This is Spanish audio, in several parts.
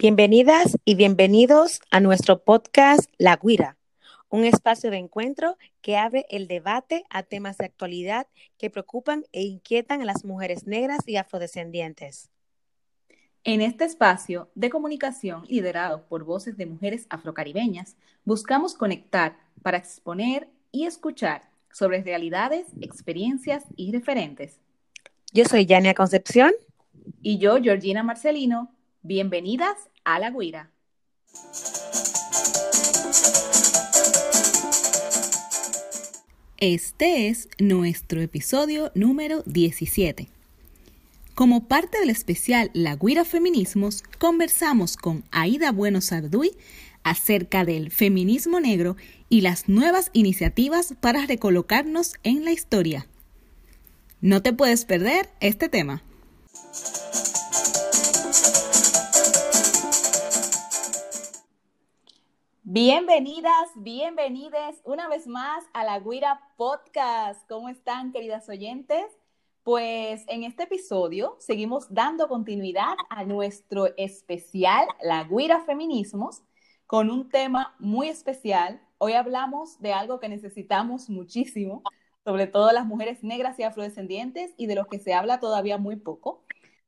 Bienvenidas y bienvenidos a nuestro podcast La Guira, un espacio de encuentro que abre el debate a temas de actualidad que preocupan e inquietan a las mujeres negras y afrodescendientes. En este espacio de comunicación liderado por voces de mujeres afrocaribeñas, buscamos conectar para exponer y escuchar sobre realidades, experiencias y referentes. Yo soy Yania Concepción. Y yo, Georgina Marcelino. Bienvenidas a la guira. Este es nuestro episodio número 17. Como parte del especial La Guira Feminismos, conversamos con Aida Bueno Sarduy acerca del feminismo negro y las nuevas iniciativas para recolocarnos en la historia. No te puedes perder este tema. Bienvenidas, bienvenides una vez más a la Guira Podcast. ¿Cómo están, queridas oyentes? Pues en este episodio seguimos dando continuidad a nuestro especial La Guira Feminismos con un tema muy especial. Hoy hablamos de algo que necesitamos muchísimo, sobre todo las mujeres negras y afrodescendientes y de los que se habla todavía muy poco.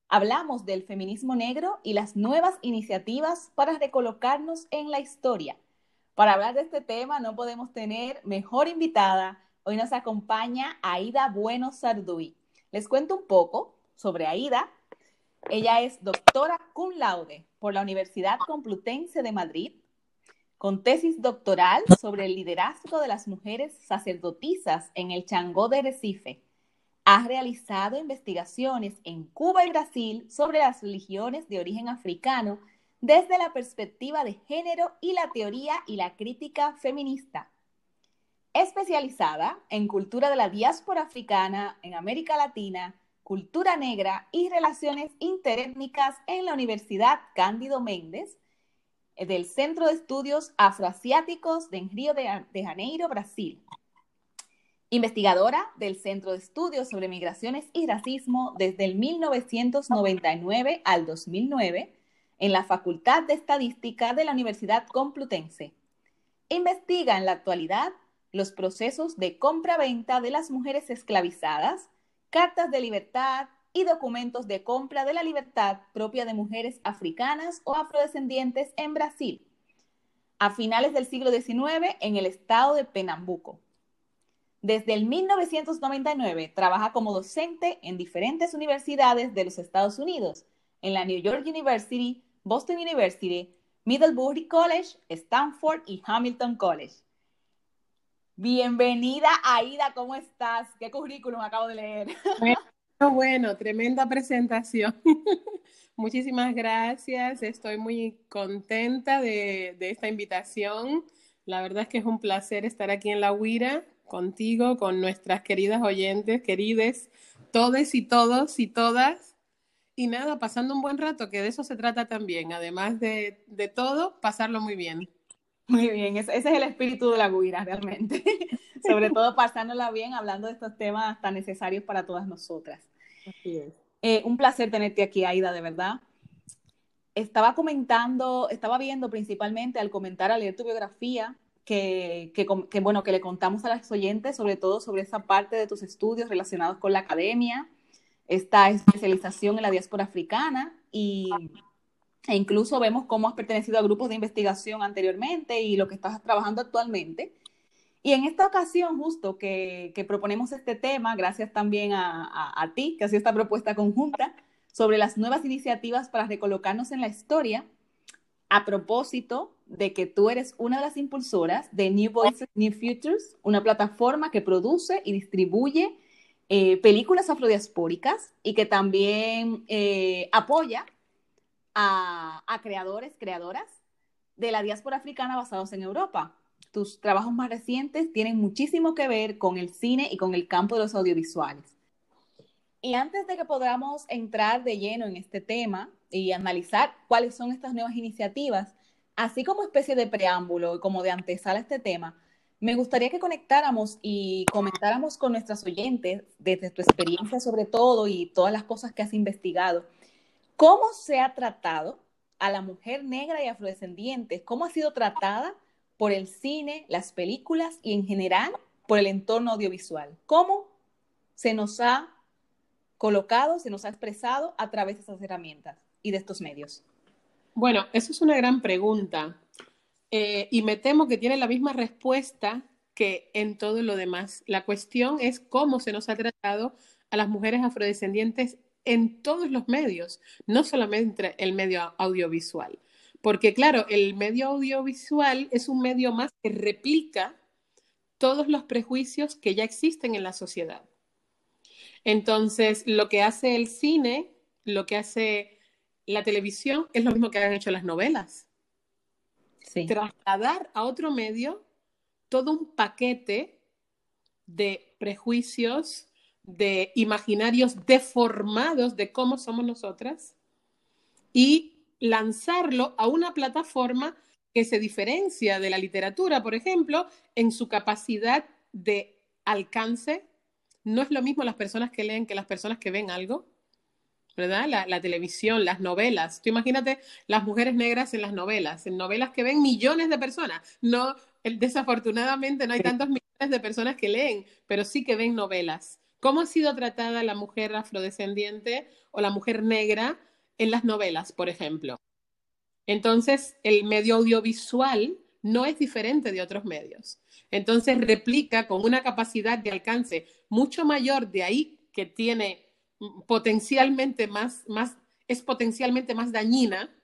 Hablamos del feminismo negro y las nuevas iniciativas para recolocarnos en la historia para hablar de este tema no podemos tener mejor invitada. Hoy nos acompaña Aida Bueno Sarduy. Les cuento un poco sobre Aida. Ella es doctora cum laude por la Universidad Complutense de Madrid, con tesis doctoral sobre el liderazgo de las mujeres sacerdotisas en el Changó de Recife. Ha realizado investigaciones en Cuba y Brasil sobre las religiones de origen africano desde la perspectiva de género y la teoría y la crítica feminista. Especializada en cultura de la diáspora africana en América Latina, cultura negra y relaciones interétnicas en la Universidad Cándido Méndez, eh, del Centro de Estudios Afroasiáticos de Río de Janeiro, Brasil. Investigadora del Centro de Estudios sobre Migraciones y Racismo desde el 1999 al 2009 en la Facultad de Estadística de la Universidad Complutense. Investiga en la actualidad los procesos de compra-venta de las mujeres esclavizadas, cartas de libertad y documentos de compra de la libertad propia de mujeres africanas o afrodescendientes en Brasil, a finales del siglo XIX en el estado de Pernambuco. Desde el 1999 trabaja como docente en diferentes universidades de los Estados Unidos, en la New York University, Boston University, Middlebury College, Stanford y Hamilton College. Bienvenida, Aida, ¿cómo estás? ¿Qué currículum acabo de leer? Bueno, bueno tremenda presentación. Muchísimas gracias, estoy muy contenta de, de, esta invitación. La verdad es que es un placer estar aquí en La Huira contigo, con nuestras queridas oyentes, querides, todes y todos y todas y nada, pasando un buen rato, que de eso se trata también, además de, de todo, pasarlo muy bien. Muy bien, ese, es el espíritu de la guira realmente, sobre todo pasándola bien, hablando de estos temas tan necesarios para todas nosotras. Así es. Eh, un placer tenerte aquí, Aida, de verdad. Estaba comentando, estaba viendo principalmente al comentar, al leer tu biografía, que, que, que, bueno, que le contamos a las oyentes, sobre todo sobre esa parte de tus estudios relacionados con la academia, esta especialización en la diáspora africana y, e incluso vemos cómo has pertenecido a grupos de investigación anteriormente y lo que estás trabajando actualmente. Y en esta ocasión, justo que, que proponemos este tema, gracias también a, a, a ti, que sido esta propuesta conjunta, sobre las nuevas iniciativas para recolocarnos en la historia, a propósito de que tú eres una de las impulsoras de New Voices, New Futures, una plataforma que produce y distribuye eh, películas afrodiaspóricas y que también eh, apoya a, a, creadores, creadoras de la diáspora africana basados en Europa. Tus trabajos más recientes tienen muchísimo que ver con el cine y con el campo de los audiovisuales. Y antes de que podamos entrar de lleno en este tema y analizar cuáles son estas nuevas iniciativas, así como especie de preámbulo y como de antesala a este tema, me gustaría que conectáramos y comentáramos con nuestras oyentes, desde tu experiencia sobre todo y todas las cosas que has investigado, cómo se ha tratado a la mujer negra y afrodescendiente, cómo ha sido tratada por el cine, las películas y en general por el entorno audiovisual. ¿Cómo se nos ha colocado, se nos ha expresado a través de esas herramientas y de estos medios? Bueno, eso es una gran pregunta eh, y me temo que tiene la misma respuesta que en todo lo demás. La cuestión es cómo se nos ha tratado a las mujeres afrodescendientes en todos los medios, no solamente el medio audiovisual. Porque claro, el medio audiovisual es un medio más que replica todos los prejuicios que ya existen en la sociedad. Entonces, lo que hace el cine, lo que hace la televisión, es lo mismo que han hecho las novelas. Trasladar a otro medio todo un paquete de prejuicios, de imaginarios deformados de cómo somos nosotras y lanzarlo a una plataforma que se diferencia de la literatura, por ejemplo, en su capacidad de alcance. No es lo mismo las personas que leen que las personas que ven algo, ¿verdad? La, televisión, las novelas. Tú imagínate las mujeres negras en las novelas, en novelas que ven millones de personas. No, desafortunadamente no hay tantos millones de personas que leen, pero sí que ven novelas. ¿Cómo ha sido tratada la mujer afrodescendiente o la mujer negra en las novelas, por ejemplo? Entonces, el medio audiovisual no es diferente de otros medios. Entonces, replica con una capacidad de alcance mucho mayor, de ahí que tiene potencialmente más, más es potencialmente más dañina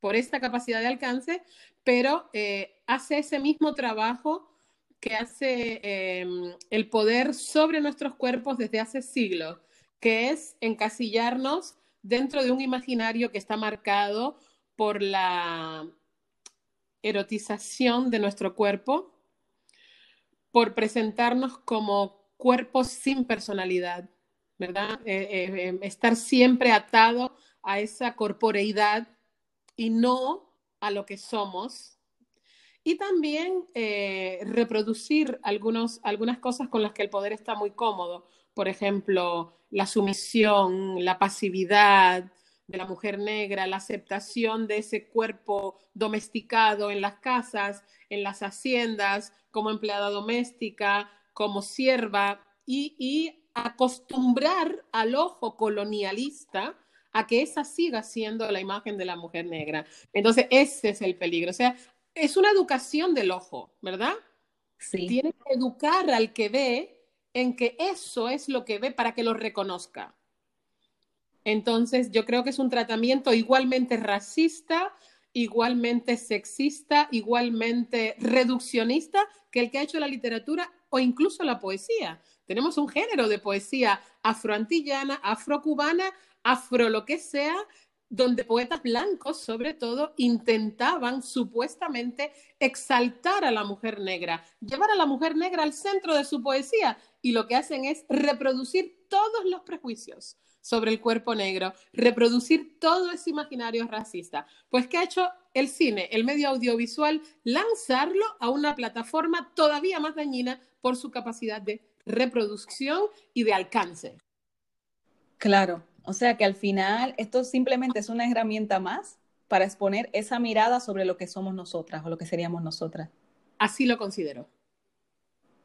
por esta capacidad de alcance, pero eh, hace ese mismo trabajo que hace em, el poder sobre nuestros cuerpos desde hace siglos, que es encasillarnos dentro de un imaginario que está marcado por la erotización de nuestro cuerpo, por presentarnos como cuerpos sin personalidad, ¿verdad? Eh, eh, em, estar siempre atado a esa corporeidad y no a lo que somos, y también eh, reproducir algunas cosas con las que el poder está muy cómodo. Por ejemplo, la sumisión, la pasividad de la mujer negra, la aceptación de ese cuerpo domesticado en las casas, en las haciendas, como empleada doméstica, como sierva, y, y acostumbrar al ojo colonialista a que esa siga siendo la imagen de la mujer negra. Entonces, ese es el peligro. O sea, es una educación del ojo, ¿verdad? Sí. Tiene que educar al que ve en que eso es lo que ve para que lo reconozca. Entonces, yo creo que es un tratamiento igualmente racista, igualmente sexista, igualmente reduccionista que el que ha hecho la literatura o incluso la poesía. Tenemos un género de poesía afroantillana, afrocubana, afro lo que sea, donde poetas blancos, sobre todo, intentaban supuestamente exaltar a la mujer negra, llevar a la mujer negra al centro de su poesía, y lo que hacen es reproducir todos los prejuicios sobre el cuerpo negro, reproducir todo ese imaginario racista. Pues, ¿qué ha hecho el cine, el medio audiovisual? Lanzarlo a una plataforma todavía más dañina por su capacidad de reproducción y de alcance. Claro, o sea que al final esto simplemente es una herramienta más para exponer esa mirada sobre lo que somos nosotras o lo que seríamos nosotras. Así lo considero.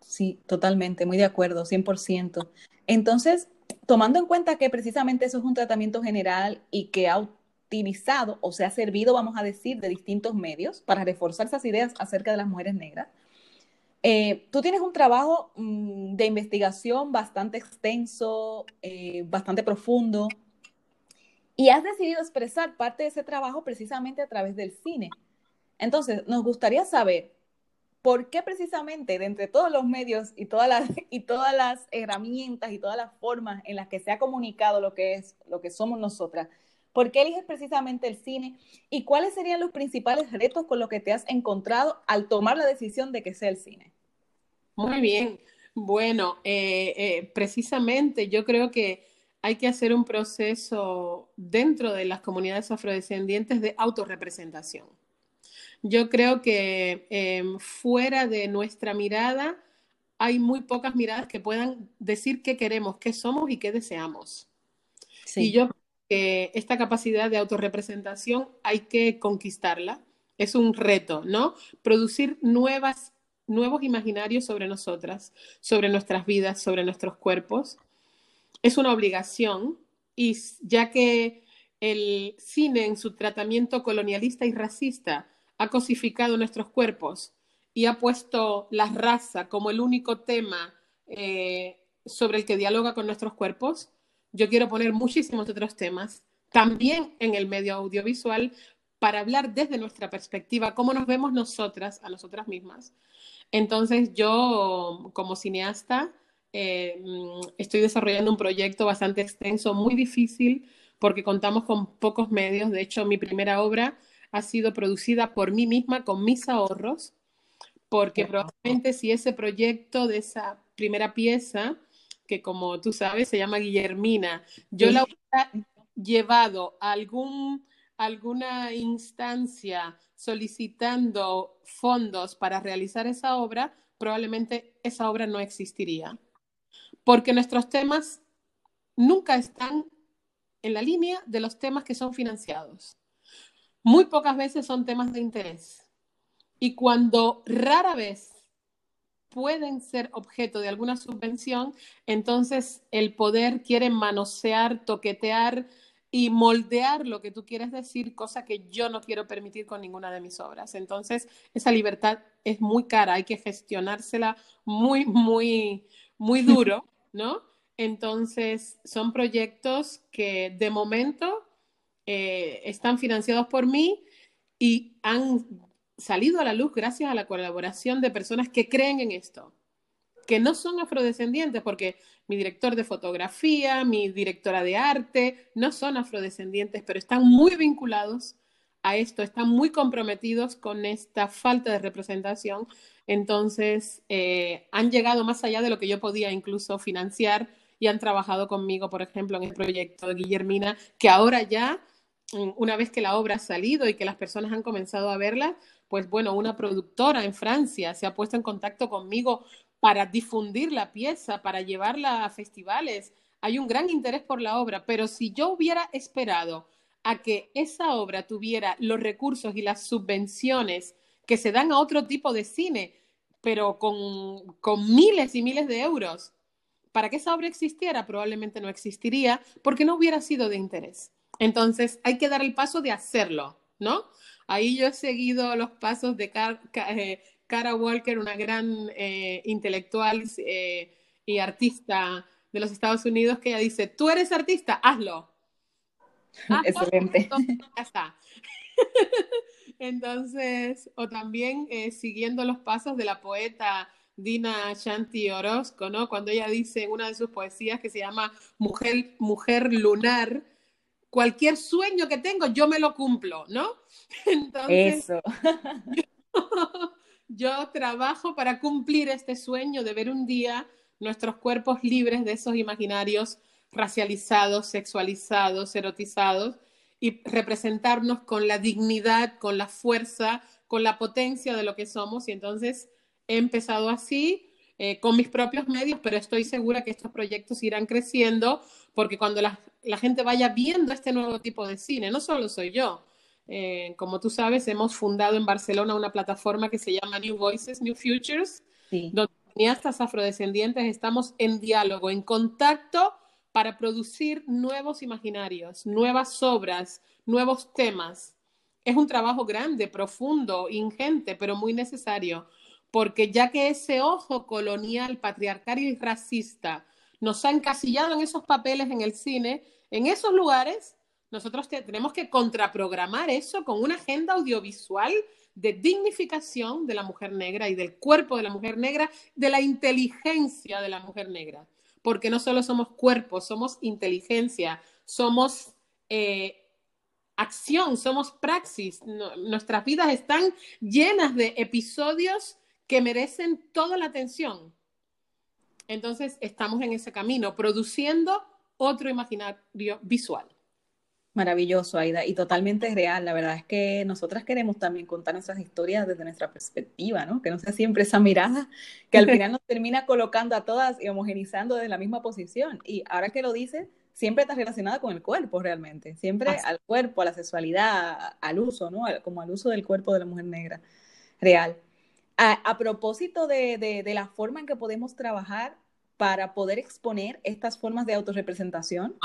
Sí, totalmente, muy de acuerdo, 100%. Entonces, tomando en cuenta que precisamente eso es un tratamiento general y que ha utilizado o se ha servido, vamos a decir, de distintos medios para reforzar esas ideas acerca de las mujeres negras, eh, tú tienes un trabajo mm, de investigación bastante extenso, eh, bastante profundo, y has decidido expresar parte de ese trabajo precisamente a través del cine. Entonces, nos gustaría saber por qué precisamente de entre todos los medios y todas las, y todas las herramientas y todas las formas en las que se ha comunicado lo que es, lo que somos nosotras, ¿por qué eliges precisamente el cine? ¿Y cuáles serían los principales retos con los que te has encontrado al tomar la decisión de que sea el cine? Muy bien. Bueno, eh, eh, precisamente yo creo que hay que hacer un proceso dentro de las comunidades afrodescendientes de autorrepresentación. Yo creo que em, fuera de nuestra mirada hay muy pocas miradas que puedan decir qué queremos, qué somos y qué deseamos. Y yo esta capacidad de autorrepresentación hay que conquistarla. Es un reto, ¿no? Producir nuevas, nuevos imaginarios sobre nosotras, sobre nuestras vidas, sobre nuestros cuerpos. Es una obligación y ya que el cine en su tratamiento colonialista y racista ha cosificado nuestros cuerpos y ha puesto la raza como el único tema eh, sobre el que dialoga con nuestros cuerpos, yo quiero poner muchísimos otros temas también en el medio audiovisual para hablar desde nuestra perspectiva, cómo nos vemos nosotras, a nosotras mismas. Entonces yo, como cineasta, eh, estoy desarrollando un proyecto bastante extenso, muy difícil, porque contamos con pocos medios. De hecho, mi primera obra ha sido producida por mí misma con mis ahorros, porque probablemente si ese proyecto de esa primera pieza que como tú sabes se llama Guillermina. Yo la hubiera llevado a algún, alguna instancia solicitando fondos para realizar esa obra, probablemente esa obra no existiría. Porque nuestros temas nunca están en la línea de los temas que son financiados. Muy pocas veces son temas de interés. Y cuando rara vez pueden ser objeto de alguna subvención, entonces el poder quiere manosear, toquetear y moldear lo que tú quieres decir, cosa que yo no quiero permitir con ninguna de mis obras. Entonces, esa libertad es muy cara, hay que gestionársela muy, muy, muy duro, ¿no? Entonces, son proyectos que de momento eh, están financiados por mí y han salido a la luz gracias a la colaboración de personas que creen en esto, que no son afrodescendientes, porque mi director de fotografía, mi directora de arte, no son afrodescendientes, pero están muy vinculados a esto, están muy comprometidos con esta falta de representación. Entonces, eh, han llegado más allá de lo que yo podía incluso financiar y han trabajado conmigo, por ejemplo, en el proyecto de Guillermina, que ahora ya, una vez que la obra ha salido y que las personas han comenzado a verla, pues bueno, una productora en Francia se ha puesto en contacto conmigo para difundir la pieza, para llevarla a festivales. Hay un gran interés por la obra, pero si yo hubiera esperado a que esa obra tuviera los recursos y las subvenciones que se dan a otro tipo de cine, pero con, con miles y miles de euros, para que esa obra existiera, probablemente no existiría porque no hubiera sido de interés. Entonces, hay que dar el paso de hacerlo, ¿no? Ahí yo he seguido los pasos de eh, Cara Walker, una gran eh, intelectual eh, y artista de los Estados Unidos, que ella dice, tú eres artista, hazlo. Excelente. ya está. Entonces, o también siguiendo los pasos de la poeta Dina Shanti Orozco, ¿no? Cuando ella dice en una de sus poesías que se llama Mujer, Mujer Lunar, cualquier sueño que tengo, yo me lo cumplo, ¿no? Entonces, Eso. Yo, trabajo para cumplir este sueño de ver un día nuestros cuerpos libres de esos imaginarios racializados, sexualizados, erotizados y representarnos con la dignidad, con la fuerza, con la potencia de lo que somos. Y entonces he empezado así, eh, con mis propios medios, pero estoy segura que estos proyectos irán creciendo porque cuando la, la gente vaya viendo este nuevo tipo de cine, no solo soy yo, eh, como tú sabes, hemos fundado en Barcelona una plataforma que se llama New Voices, New Futures, donde cineastas afrodescendientes estamos en diálogo, en contacto para producir nuevos imaginarios, nuevas obras, nuevos temas. Es un trabajo grande, profundo, ingente, pero muy necesario, porque ya que ese ojo colonial, patriarcal y racista nos ha encasillado en esos papeles en el cine, en esos lugares, nosotros tenemos que contraprogramar eso con una agenda audiovisual de dignificación de la mujer negra y del cuerpo de la mujer negra, de la inteligencia de la mujer negra. Porque no solo somos cuerpos, somos inteligencia, somos eh, acción, somos praxis. nuestras vidas están llenas de episodios que merecen toda la atención. Entonces estamos en ese camino, produciendo otro imaginario visual. Maravilloso, Aida, y totalmente real. La verdad es que nosotras queremos también contar nuestras historias desde nuestra perspectiva, ¿no? Que no sea siempre esa mirada que al final nos termina colocando a todas y homogenizando desde la misma posición. Y ahora que lo dices, siempre está relacionada con el cuerpo realmente, siempre al cuerpo, a la sexualidad, al uso, ¿no? Como al uso del cuerpo de la mujer negra real. A, propósito de, la forma en que podemos trabajar para poder exponer estas formas de autorrepresentación,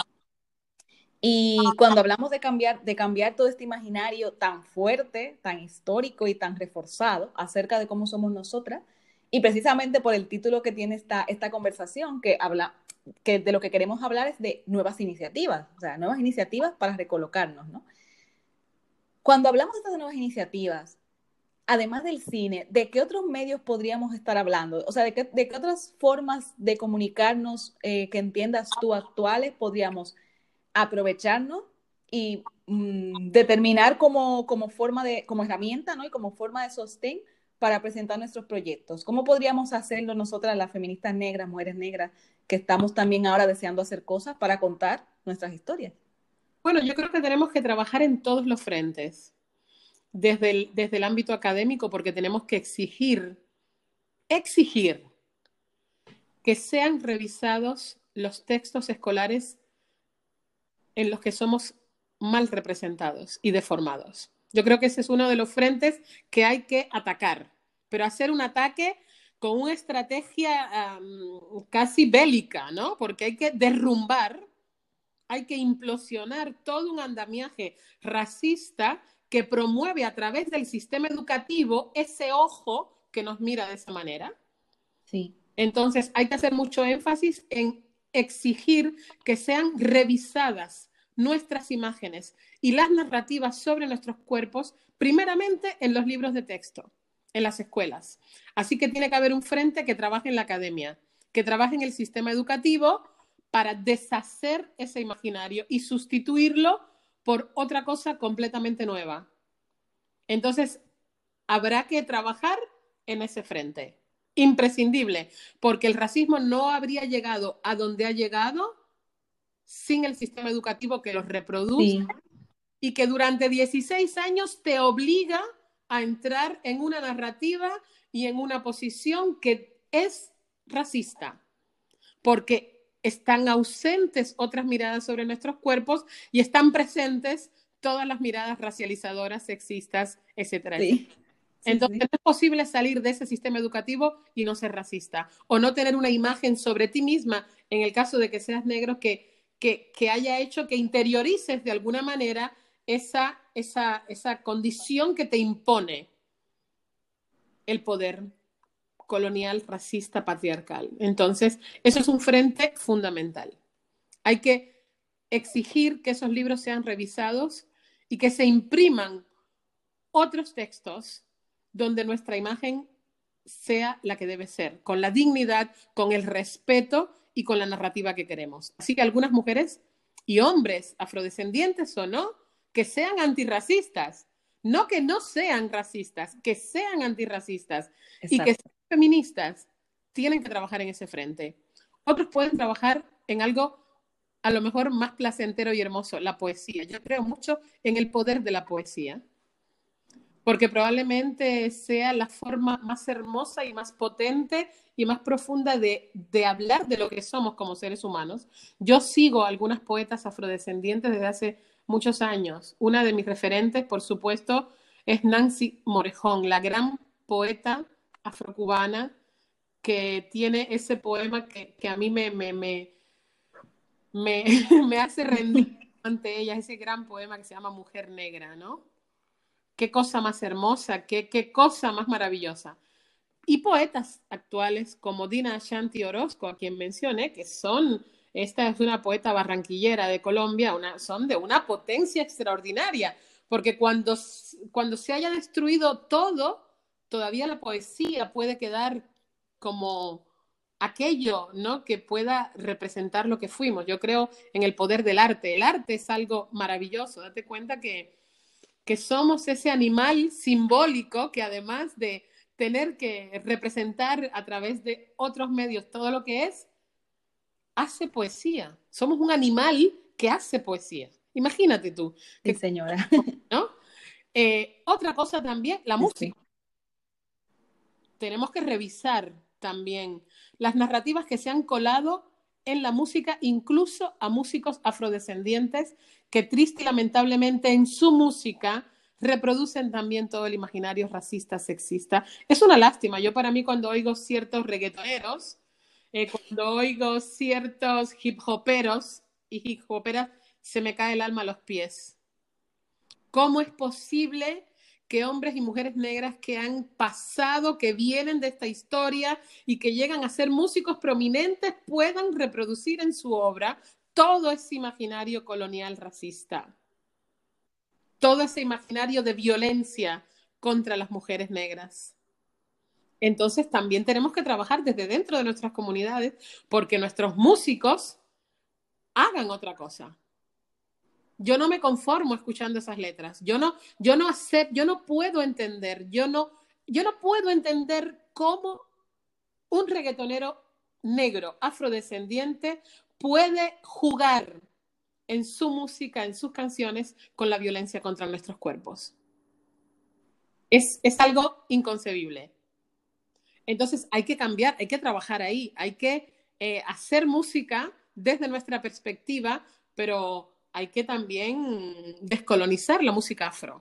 y cuando hablamos de cambiar, de cambiar todo este imaginario tan fuerte, tan histórico y tan reforzado acerca de cómo somos nosotras, y precisamente por el título que tiene esta, esta conversación, que habla, que de lo que queremos hablar es de nuevas iniciativas, o sea, nuevas iniciativas para recolocarnos, ¿no? Cuando hablamos de estas nuevas iniciativas, además del cine, ¿de qué otros medios podríamos estar hablando? O sea, ¿de qué, de qué otras formas de comunicarnos eh, que entiendas tú actuales podríamos aprovecharnos y mm, determinar como, como forma de, como herramienta, ¿no? Y como forma de sostén para presentar nuestros proyectos. ¿Cómo podríamos hacerlo nosotras, las feministas negras, mujeres negras, que estamos también ahora deseando hacer cosas para contar nuestras historias? Bueno, yo creo que tenemos que trabajar en todos los frentes, desde el, desde el ámbito académico, porque tenemos que exigir, exigir que sean revisados los textos escolares en los que somos mal representados y deformados. Yo creo que ese es uno de los frentes que hay que atacar, pero hacer un ataque con una estrategia casi bélica, ¿no? Porque hay que derrumbar, hay que implosionar todo un andamiaje racista que promueve a través del sistema educativo ese ojo que nos mira de esa manera. Sí. Entonces, hay que hacer mucho énfasis en exigir que sean revisadas nuestras imágenes y las narrativas sobre nuestros cuerpos, primeramente en los libros de texto, en las escuelas. Así que tiene que haber un frente que trabaje en la academia, que trabaje en el sistema educativo para deshacer ese imaginario y sustituirlo por otra cosa completamente nueva. Entonces, habrá que trabajar en ese frente. Imprescindible, porque el racismo no habría llegado a donde ha llegado sin el sistema educativo que los reproduce y que durante 16 años te obliga a entrar en una narrativa y en una posición que es racista, porque están ausentes otras miradas sobre nuestros cuerpos y están presentes todas las miradas racializadoras, sexistas, etcétera. Entonces, no es posible salir de ese sistema educativo y no ser racista o no tener una imagen sobre ti misma, en el caso de que seas negro, que que, haya hecho que interiorices de alguna manera esa, esa, esa condición que te impone el poder colonial, racista, patriarcal. Entonces, eso es un frente fundamental. Hay que exigir que esos libros sean revisados y que se impriman otros textos donde nuestra imagen sea la que debe ser, con la dignidad, con el respeto y con la narrativa que queremos. Así que algunas mujeres y hombres afrodescendientes o no, que sean antirracistas, no que no sean racistas, que sean antirracistas y que feministas, tienen que trabajar en ese frente. Otros pueden trabajar en algo a lo mejor más placentero y hermoso, la poesía. Yo creo mucho en el poder de la poesía porque probablemente sea la forma más hermosa y más potente y más profunda de, hablar de lo que somos como seres humanos. Yo sigo a algunas poetas afrodescendientes desde hace muchos años. Una de mis referentes, por supuesto, es Nancy Morejón, la gran poeta afrocubana que tiene ese poema que, a mí me, me, me, me hace rendir ante ella, ese gran poema que se llama Mujer Negra, ¿no? qué cosa más hermosa, qué, qué cosa más maravillosa. Y poetas actuales como Dina Ashanti Orozco, a quien mencioné, que son, esta es una poeta barranquillera de Colombia, una, son de una potencia extraordinaria, porque cuando, cuando se haya destruido todo, todavía la poesía puede quedar como aquello, ¿no? Que pueda representar lo que fuimos. Yo creo en el poder del arte. El arte es algo maravilloso. Date cuenta que que somos ese animal simbólico que además de tener que representar a través de otros medios todo lo que es, hace poesía. Somos un animal que hace poesía. Imagínate tú. Sí, señora. ¿no? Eh, otra cosa también, la música. Tenemos que revisar también las narrativas que se han colado en la música, incluso a músicos afrodescendientes que triste y lamentablemente en su música reproducen también todo el imaginario racista, sexista. Es una lástima. Yo para mí cuando oigo ciertos reggaetoneros, eh, cuando oigo ciertos hip hoperos y hip hoperas, se me cae el alma a los pies. ¿Cómo es posible que hombres y mujeres negras que han pasado, que vienen de esta historia y que llegan a ser músicos prominentes puedan reproducir en su obra todo ese imaginario colonial racista? todo ese imaginario de violencia contra las mujeres negras. Entonces también tenemos que trabajar desde dentro de nuestras comunidades porque nuestros músicos hagan otra cosa. Yo no me conformo escuchando esas letras. Yo no, yo no acepto, yo no puedo entender, yo no, yo no puedo entender cómo un reggaetonero negro afrodescendiente puede jugar en su música, en sus canciones, con la violencia contra nuestros cuerpos. Es, algo inconcebible. Entonces hay que cambiar, hay que trabajar ahí, hay que eh, hacer música desde nuestra perspectiva, pero hay que también descolonizar la música afro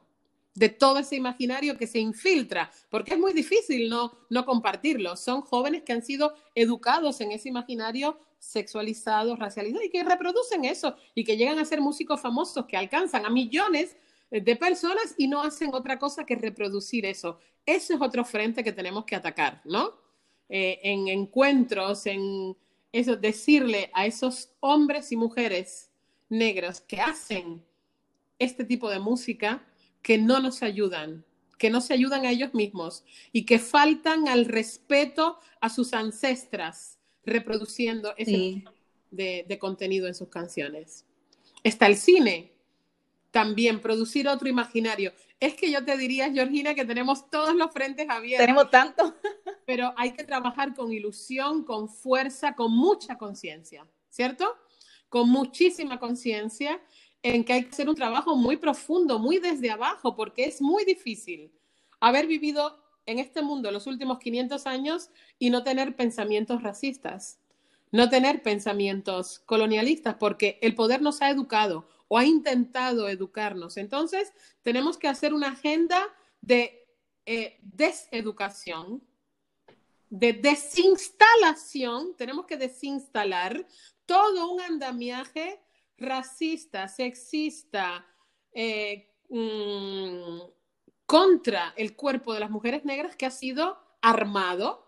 de todo ese imaginario que se infiltra, porque es muy difícil no, no compartirlo. Son jóvenes que han sido educados en ese imaginario sexualizados, racializados y que reproducen eso y que llegan a ser músicos famosos que alcanzan a millones de personas y no hacen otra cosa que reproducir eso. Ese es otro frente que tenemos que atacar, ¿no? Eh, en encuentros, en eso, decirle a esos hombres y mujeres negros que hacen este tipo de música que no nos ayudan, que no se ayudan a ellos mismos y que faltan al respeto a sus ancestras reproduciendo ese tipo de, contenido en sus canciones. Está el cine, también producir otro imaginario. Es que yo te diría, Georgina, que tenemos todos los frentes abiertos. Tenemos tanto. pero hay que trabajar con ilusión, con fuerza, con mucha conciencia, ¿cierto? Con muchísima conciencia en que hay que hacer un trabajo muy profundo, muy desde abajo, porque es muy difícil haber vivido en este mundo los últimos 500 años y no tener pensamientos racistas, no tener pensamientos colonialistas, porque el poder nos ha educado o ha intentado educarnos. Entonces, tenemos que hacer una agenda de eh, deseducación, de desinstalación, tenemos que desinstalar todo un andamiaje racista, sexista, eh, mm, contra el cuerpo de las mujeres negras que ha sido armado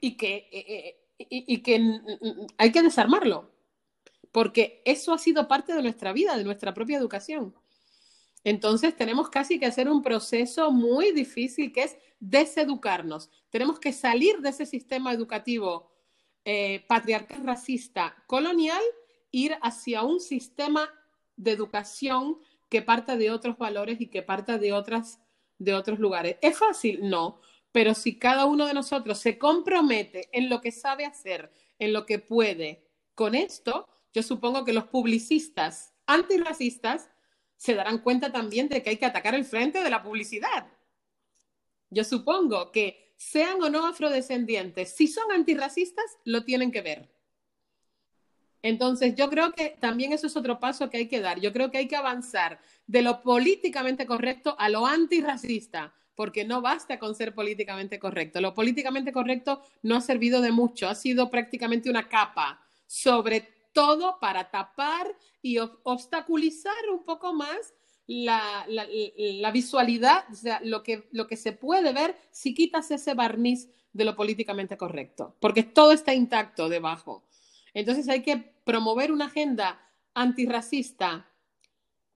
y que, eh, eh, y, que hay que desarmarlo, porque eso ha sido parte de nuestra vida, de nuestra propia educación. Entonces tenemos casi que hacer un proceso muy difícil que es deseducarnos. Tenemos que salir de ese sistema educativo eh, patriarcal, racista, colonial, ir hacia un sistema de educación que parta de otros valores y que parta de, de otros lugares. ¿Es fácil? No, pero si cada uno de nosotros se compromete en lo que sabe hacer, en lo que puede, con esto, yo supongo que los publicistas antirracistas se darán cuenta también de que hay que atacar el frente de la publicidad. Yo supongo que sean o no afrodescendientes, si son antirracistas, lo tienen que ver. Entonces, yo creo que también eso es otro paso que hay que dar. Yo creo que hay que avanzar de lo políticamente correcto a lo antirracista, porque no basta con ser políticamente correcto. Lo políticamente correcto no ha servido de mucho, ha sido prácticamente una capa, sobre todo para tapar y obstaculizar un poco más la, visualidad, o sea, lo que, lo que se puede ver si quitas ese barniz de lo políticamente correcto, porque todo está intacto debajo. Entonces hay que promover una agenda antirracista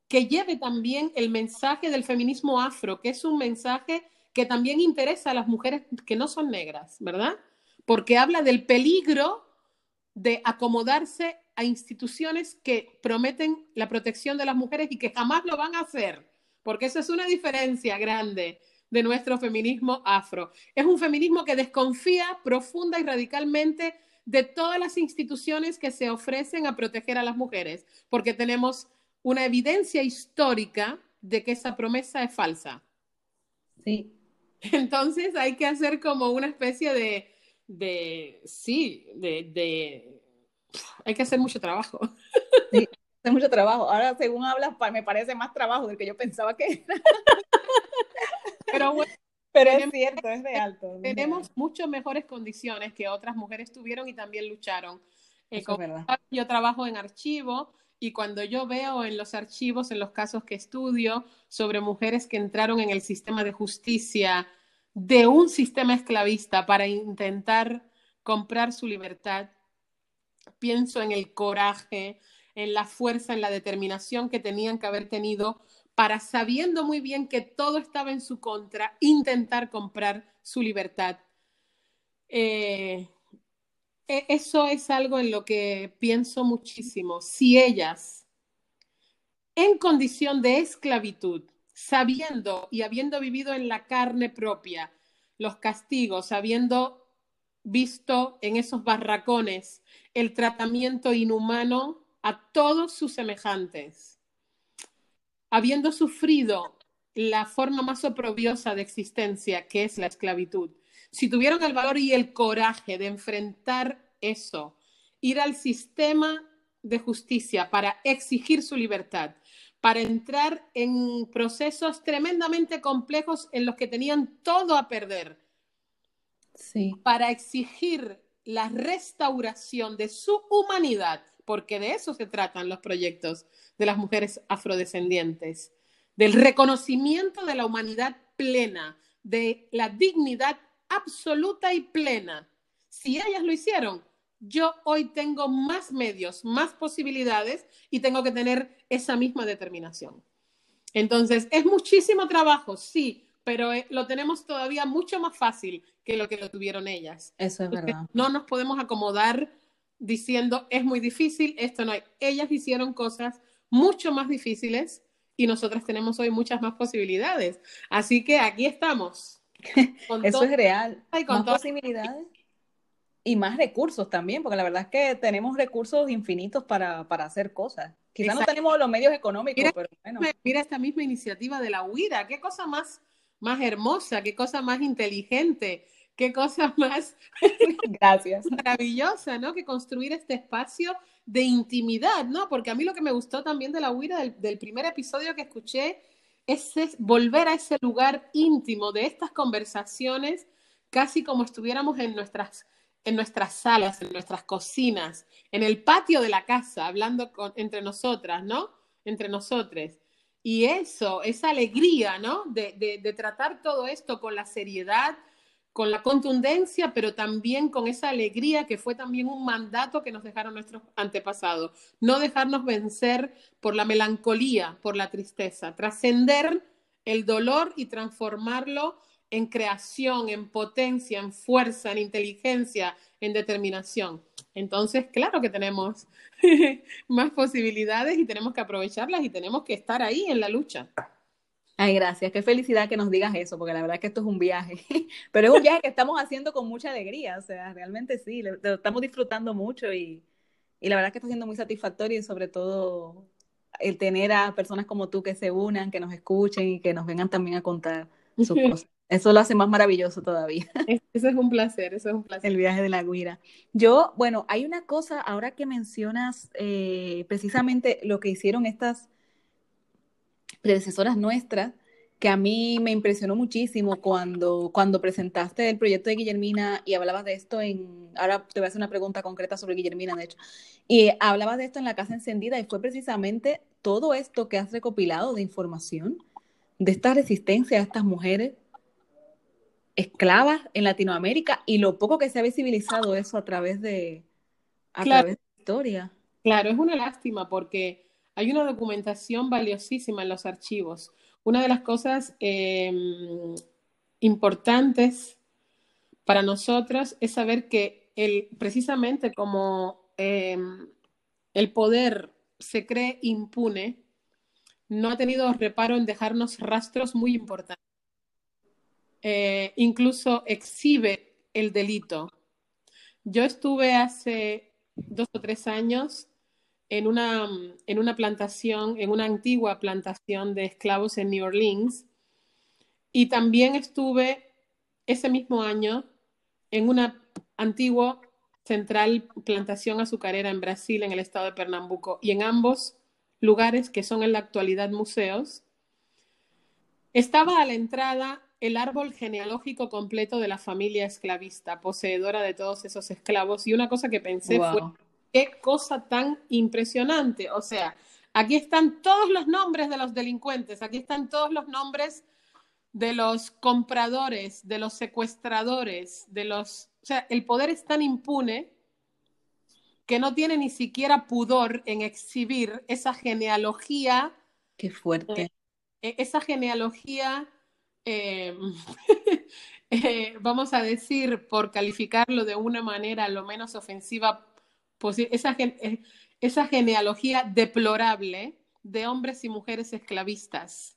que lleve también el mensaje del feminismo afro, que es un mensaje que también interesa a las mujeres que no son negras, ¿verdad? Porque habla del peligro de acomodarse a instituciones que prometen la protección de las mujeres y que jamás lo van a hacer, porque eso es una diferencia grande de nuestro feminismo afro. Es un feminismo que desconfía profunda y radicalmente de todas las instituciones que se ofrecen a proteger a las mujeres, porque tenemos una evidencia histórica de que esa promesa es falsa. Sí. Entonces hay que hacer como una especie de, sí, de, hay que hacer mucho trabajo. Sí, hacer mucho trabajo. Ahora, según hablas, me parece más trabajo del que yo pensaba que era. Pero bueno, pero es cierto, es de alto. Tenemos mucho mejores condiciones que otras mujeres tuvieron y también lucharon. Eh, yo trabajo en archivo y cuando yo veo en los archivos, en los casos que estudio, sobre mujeres que entraron en el sistema de justicia de un sistema esclavista para intentar comprar su libertad, pienso en el coraje, en la fuerza, en la determinación que tenían que haber tenido para, sabiendo muy bien que todo estaba en su contra, intentar comprar su libertad. Eh, e, eso es algo en lo que pienso muchísimo. Si ellas, en condición de esclavitud, sabiendo y habiendo vivido en la carne propia los castigos, habiendo visto en esos barracones el tratamiento inhumano a todos sus semejantes, habiendo sufrido la forma más oprobiosa de existencia, que es la esclavitud, si tuvieron el valor y el coraje de enfrentar eso, ir al sistema de justicia para exigir su libertad, para entrar en procesos tremendamente complejos en los que tenían todo a perder, para exigir la restauración de su humanidad, porque de eso se tratan los proyectos de las mujeres afrodescendientes, del reconocimiento de la humanidad plena, de la dignidad absoluta y plena. Si ellas lo hicieron, yo hoy tengo más medios, más posibilidades y tengo que tener esa misma determinación. Entonces, es muchísimo trabajo, sí, pero eh, lo tenemos todavía mucho más fácil que lo que lo tuvieron ellas. Eso es verdad. No nos podemos acomodar diciendo es muy difícil, esto no hay. Ellas hicieron cosas mucho más difíciles y nosotras tenemos hoy muchas más posibilidades. Así que aquí estamos. Eso es real. Hay con más posibilidades y más recursos también, porque la verdad es que tenemos recursos infinitos para, hacer cosas. Quizás no tenemos los medios económicos, pero bueno. Mira esta misma iniciativa de la huida, qué cosa más, más hermosa, qué cosa más inteligente, qué cosa más Gracias. maravillosa, ¿no? Que construir este espacio de intimidad, ¿no? Porque a mí lo que me gustó también de la huida del, primer episodio que escuché es, volver a ese lugar íntimo de estas conversaciones, casi como estuviéramos en nuestras, en nuestras salas, en nuestras cocinas, en el patio de la casa, hablando con, entre nosotras, ¿no? Entre nosotros. Y eso, esa alegría, ¿no? De, de tratar todo esto con la seriedad, con la contundencia, pero también con esa alegría que fue también un mandato que nos dejaron nuestros antepasados. No dejarnos vencer por la melancolía, por la tristeza, trascender el dolor y transformarlo en creación, en potencia, en fuerza, en inteligencia, en determinación. Entonces, claro que tenemos más posibilidades y tenemos que aprovecharlas y tenemos que estar ahí en la lucha. Ay, gracias. Qué felicidad que nos digas eso, porque la verdad es que esto es un viaje. Pero es un viaje que estamos haciendo con mucha alegría. O sea, realmente sí, lo, estamos disfrutando mucho y, la verdad es que está siendo muy satisfactorio y sobre todo el tener a personas como tú que se unan, que nos escuchen y que nos vengan también a contar sus cosas. Eso lo hace más maravilloso todavía. Eso es un placer, eso es un placer. El viaje de la guira. Yo, bueno, hay una cosa ahora que mencionas eh, precisamente lo que hicieron estas predecesoras nuestras, que a mí me impresionó muchísimo cuando, cuando presentaste el proyecto de Guillermina y hablabas de esto en, ahora te voy a hacer una pregunta concreta sobre Guillermina, de hecho, y hablabas de esto en la casa encendida y fue precisamente todo esto que has recopilado de información, de esta resistencia a estas mujeres esclavas en Latinoamérica y lo poco que se ha visibilizado eso a través de, a través de la historia. Claro, es una lástima porque hay una documentación valiosísima en los archivos. Una de las cosas em, importantes para nosotros es saber que el, precisamente como em, el poder se cree impune, no ha tenido reparo en dejarnos rastros muy importantes. Eh, incluso exhibe el delito. Yo estuve hace dos o tres años en una, en una plantación, en una antigua plantación de esclavos en New Orleans. Y también estuve ese mismo año en un antiguo central plantación azucarera en Brasil, en el estado de Pernambuco, y en ambos lugares, que son en la actualidad museos, estaba a la entrada el árbol genealógico completo de la familia esclavista, poseedora de todos esos esclavos. Y una cosa que pensé fue, qué cosa tan impresionante. O sea, aquí están todos los nombres de los delincuentes, aquí están todos los nombres de los compradores, de los secuestradores, de los... O sea, el poder es tan impune que no tiene ni siquiera pudor en exhibir esa genealogía. Qué fuerte. Eh, esa genealogía, eh, eh, vamos a decir, por calificarlo de una manera lo menos ofensiva posible, esa, esa genealogía deplorable de hombres y mujeres esclavistas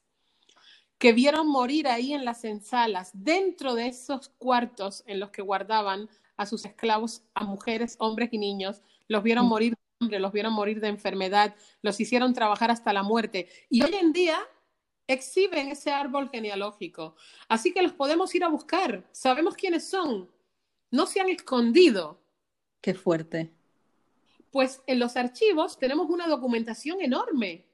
que vieron morir ahí en las ensalas, dentro de esos cuartos en los que guardaban a sus esclavos, a mujeres, hombres y niños, los vieron mm. morir de hambre, los vieron morir de enfermedad, los hicieron trabajar hasta la muerte. Y hoy en día exhiben ese árbol genealógico. Así que los podemos ir a buscar, sabemos quiénes son, no se han escondido. Qué fuerte. Pues en los archivos tenemos una documentación enorme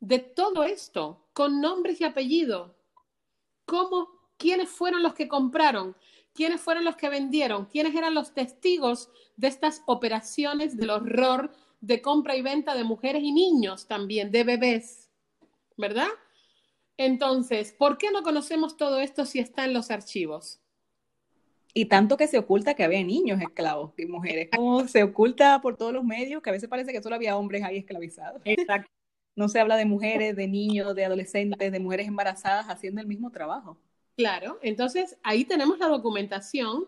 de todo esto, con nombres y apellido. ¿Cómo? ¿Quiénes fueron los que compraron? ¿Quiénes fueron los que vendieron? ¿Quiénes eran los testigos de estas operaciones del horror de compra y venta de mujeres y niños también, de bebés? ¿Verdad? Entonces, ¿por qué no conocemos todo esto si está en los archivos? Y tanto que se oculta que había niños esclavos y mujeres, como se oculta por todos los medios que a veces parece que solo había hombres ahí esclavizados. Exacto. No se habla de mujeres, de niños, de adolescentes, de mujeres embarazadas haciendo el mismo trabajo. Claro, entonces ahí tenemos la documentación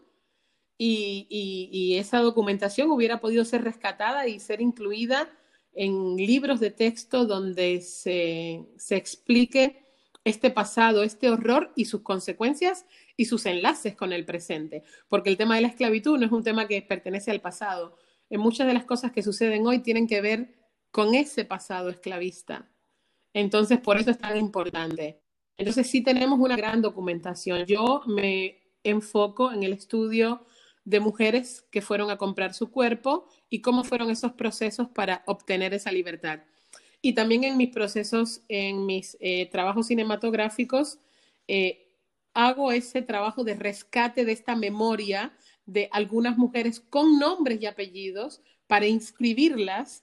y, esa documentación hubiera podido ser rescatada y ser incluida en libros de texto donde se, se explique este pasado, este horror y sus consecuencias y sus enlaces con el presente. Porque el tema de la esclavitud no es un tema que pertenece al pasado. En muchas de las cosas que suceden hoy tienen que ver con ese pasado esclavista. Entonces, por eso es tan importante. Entonces, sí tenemos una gran documentación. Yo me enfoco en el estudio de mujeres que fueron a comprar su cuerpo y cómo fueron esos procesos para obtener esa libertad. Y también en mis procesos, en mis eh, trabajos cinematográficos, eh, hago ese trabajo de rescate de esta memoria de algunas mujeres con nombres y apellidos para inscribirlas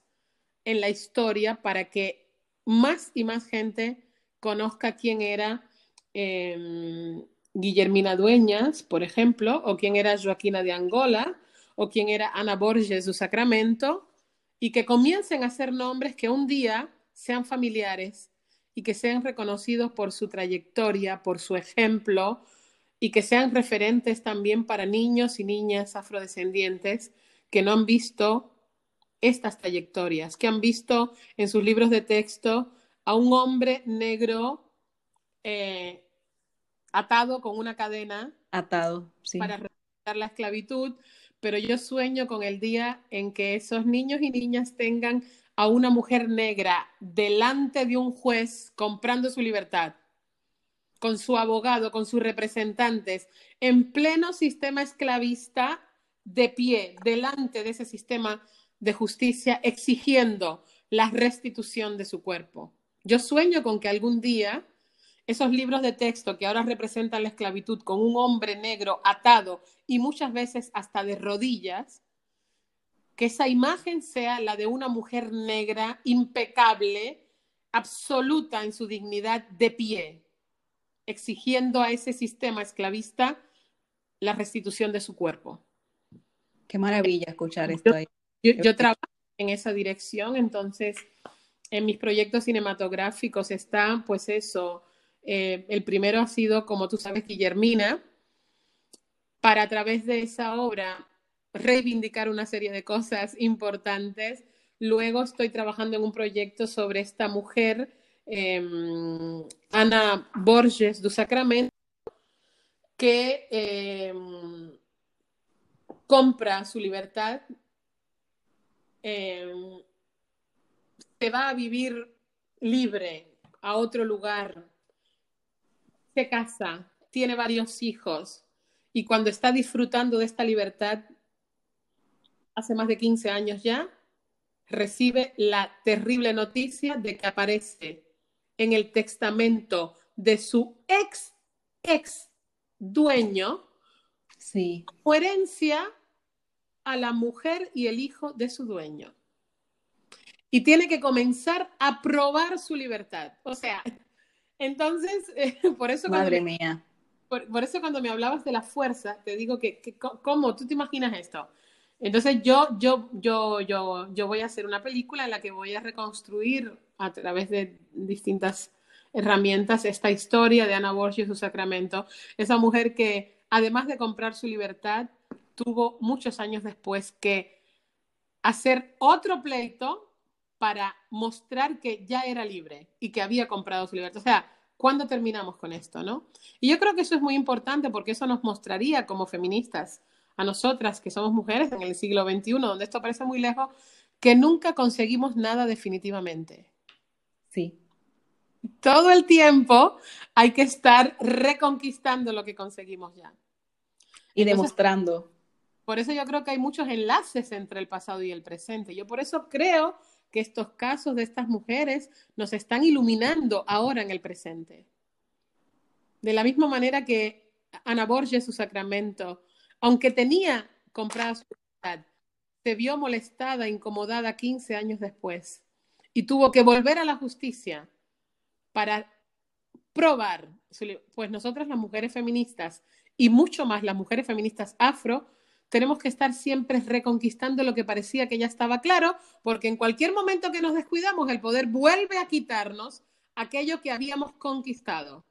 en la historia para que más y más gente conozca quién era em, Guillermina Dueñas, por ejemplo, o quién era Joaquina de Angola, o quién era Ana Borges de Sacramento, y que comiencen a ser nombres que un día sean familiares y que sean reconocidos por su trayectoria, por su ejemplo, y que sean referentes también para niños y niñas afrodescendientes que no han visto estas trayectorias, que han visto en sus libros de texto a un hombre negro eh, atado con una cadena. Atado, Para representar la esclavitud, pero yo sueño con el día en que esos niños y niñas tengan a una mujer negra delante de un juez comprando su libertad, con su abogado, con sus representantes, en pleno sistema esclavista, de pie, delante de ese sistema de justicia exigiendo la restitución de su cuerpo. Yo sueño con que algún día esos libros de texto que ahora representan la esclavitud con un hombre negro atado y muchas veces hasta de rodillas, que esa imagen sea la de una mujer negra impecable, absoluta en su dignidad, de pie, exigiendo a ese sistema esclavista la restitución de su cuerpo. Qué maravilla escuchar esto ahí. Yo, trabajo en esa dirección, entonces en mis proyectos cinematográficos está, pues eso, eh, el primero ha sido, como tú sabes, Guillermina, para a través de esa obra reivindicar una serie de cosas importantes. Luego estoy trabajando en un proyecto sobre esta mujer, em, Ana Borges do Sacramento, que em, compra su libertad Em, se va a vivir libre a otro lugar, se casa, tiene varios hijos y cuando está disfrutando de esta libertad, hace más de 15 años ya, recibe la terrible noticia de que aparece en el testamento de su ex, ex dueño, sí. herencia a la mujer y el hijo de su dueño. Y tiene que comenzar a probar su libertad. O sea, entonces, por eso... Madre mía. Por, eso cuando me hablabas de la fuerza, te digo que, que, ¿cómo? ¿Tú te imaginas esto? Entonces yo, yo, yo, yo, yo voy a hacer una película en la que voy a reconstruir a través de distintas herramientas esta historia de Ana Borges y su sacramento. Esa mujer que, además de comprar su libertad, tuvo muchos años después que hacer otro pleito para mostrar que ya era libre y que había comprado su libertad. O sea, ¿cuándo terminamos con esto, no? Y yo creo que eso es muy importante porque eso nos mostraría como feministas a nosotras que somos mujeres en el siglo XXI, donde esto parece muy lejos, que nunca conseguimos nada definitivamente. Sí. Todo el tiempo hay que estar reconquistando lo que conseguimos ya. Y demostrando. Por eso yo creo que hay muchos enlaces entre el pasado y el presente. Yo por eso creo que estos casos de estas mujeres nos están iluminando ahora en el presente. De la misma manera que Ana Borges, su sacramento, aunque tenía comprada su libertad, se vio molestada, incomodada 15 años después y tuvo que volver a la justicia para probar, pues nosotras las mujeres feministas y mucho más las mujeres feministas afro, tenemos que estar siempre reconquistando lo que parecía que ya estaba claro, porque en cualquier momento que nos descuidamos, el poder vuelve a quitarnos aquello que habíamos conquistado.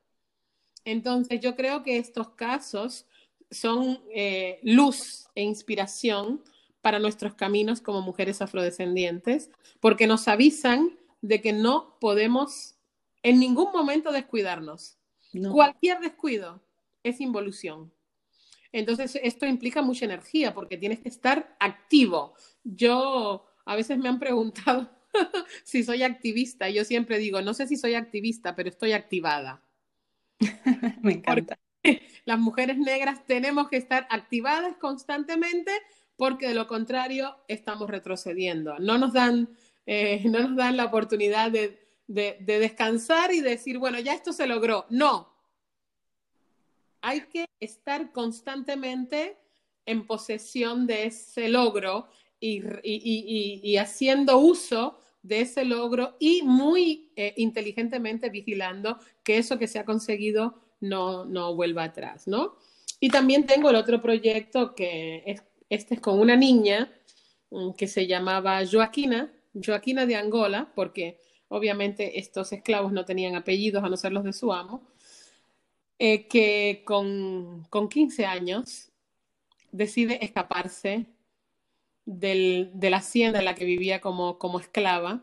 Entonces, yo creo que estos casos son eh, luz e inspiración para nuestros caminos como mujeres afrodescendientes, porque nos avisan de que no podemos en ningún momento descuidarnos. Cualquier descuido es involución. Entonces, esto implica mucha energía porque tienes que estar activo. Yo, a veces me han preguntado si soy activista. Yo siempre digo, no sé si soy activista, pero estoy activada. me encanta las mujeres negras tenemos que estar activadas constantemente porque de lo contrario estamos retrocediendo. No nos dan, eh, no nos dan la oportunidad de, de, descansar y decir, bueno, ya esto se logró. No. Hay que estar constantemente en posesión de ese logro y, haciendo uso de ese logro y muy eh, inteligentemente vigilando que eso que se ha conseguido no, no vuelva atrás, ¿no? Y también tengo el otro proyecto que es, este es con una niña mm, que se llamaba Joaquina, Joaquina de Angola, porque obviamente estos esclavos no tenían apellidos a no ser los de su amo, eh, que con, con 15 años decide escaparse del, de la hacienda en la que vivía como, como esclava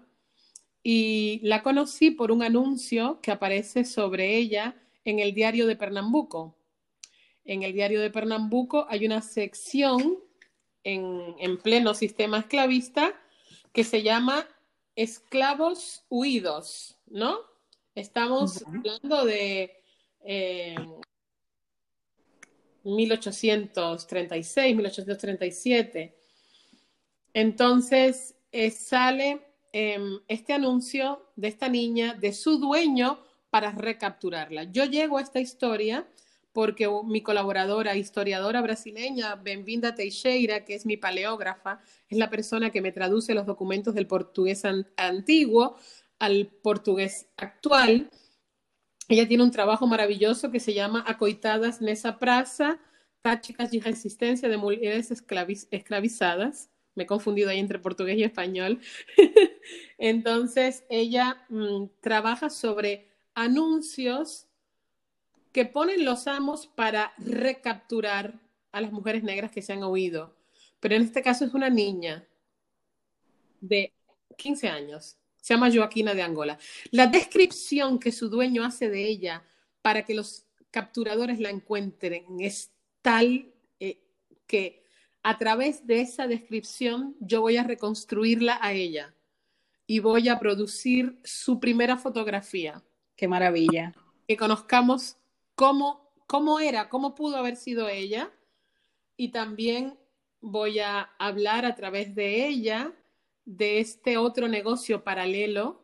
y la conocí por un anuncio que aparece sobre ella en el diario de Pernambuco. En el diario de Pernambuco hay una sección en, pleno sistema esclavista que se llama Esclavos Huidos, ¿no? Estamos hablando de 1836, eh, 1837. Entonces eh, sale em, este anuncio de esta niña, de su dueño, para recapturarla. Yo llego a esta historia porque mi colaboradora, historiadora brasileña, Benvinda Teixeira, que es mi paleógrafa, es la persona que me traduce los documentos del portugués antiguo al portugués actual. Ella tiene un trabajo maravilloso que se llama Acoitadas nessa praça, tácticas de resistencia de mujeres esclavizadas. Me he confundido ahí entre portugués y español. Entonces, ella mm, trabaja sobre anuncios que ponen los amos para recapturar a las mujeres negras que se han huido. Pero en este caso es una niña de 15 años. Se llama Joaquina de Angola. La descripción que su dueño hace de ella para que los capturadores la encuentren es tal eh, que a través de esa descripción yo voy a reconstruirla a ella y voy a producir su primera fotografía Qué maravilla. Que conozcamos cómo, cómo era, cómo pudo haber sido ella y también voy a hablar a través de ella de este otro negocio paralelo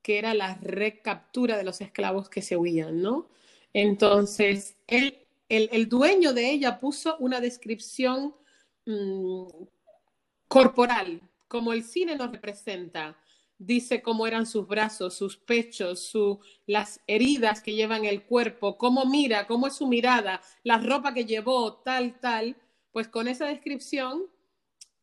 que era la recaptura de los esclavos que se huían, ¿no? Entonces, él, el, dueño de ella puso una descripción mm, corporal, como el cine nos representa. Dice cómo eran sus brazos, sus pechos, las heridas que lleva en el cuerpo, cómo mira, cómo es su mirada, la ropa que llevó, tal, tal. Pues con esa descripción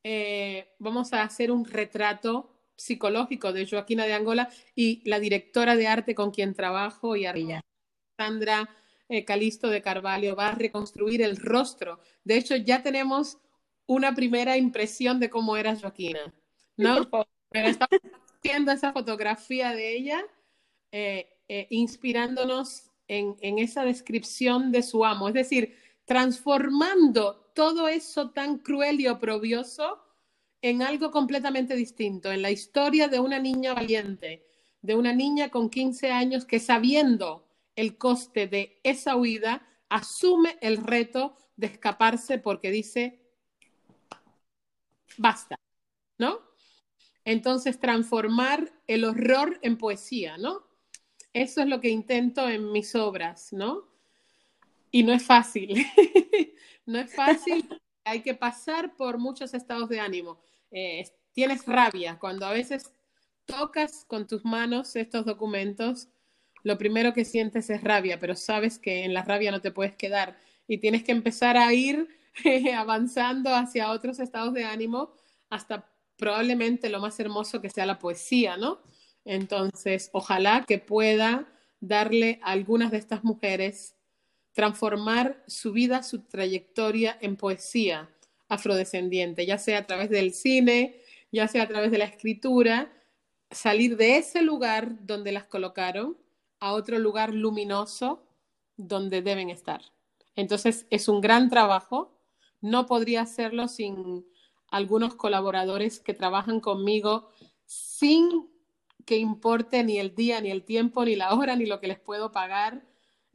eh, vamos a hacer un retrato psicológico de Joaquina de Angola y la directora de arte con quien trabajo y Sandra eh, Calisto de Carvalho va a reconstruir el rostro. De hecho, ya tenemos una primera impresión de cómo era Joaquina, ¿no? Pero estamos haciendo esa fotografía de ella, eh, eh, inspirándonos en, en esa descripción de su amo, es decir, transformando todo eso tan cruel y oprobioso en algo completamente distinto, en la historia de una niña valiente, de una niña con 15 años que sabiendo el coste de esa huida, asume el reto de escaparse porque dice, basta, ¿no? Entonces, transformar el horror en poesía, ¿no? Eso es lo que intento en mis obras, ¿no? Y no es fácil, no es fácil, hay que pasar por muchos estados de ánimo. Eh, tienes rabia, cuando a veces tocas con tus manos estos documentos, lo primero que sientes es rabia, pero sabes que en la rabia no te puedes quedar y tienes que empezar a ir avanzando hacia otros estados de ánimo hasta probablemente lo más hermoso que sea la poesía, ¿no? Entonces, ojalá que pueda darle a algunas de estas mujeres transformar su vida, su trayectoria en poesía, afrodescendiente, ya sea a través del cine, ya sea a través de la escritura, salir de ese lugar donde las colocaron a otro lugar luminoso donde deben estar. Entonces es un gran trabajo, no podría hacerlo sin algunos colaboradores que trabajan conmigo sin que importe ni el día, ni el tiempo, ni la hora, ni lo que les puedo pagar.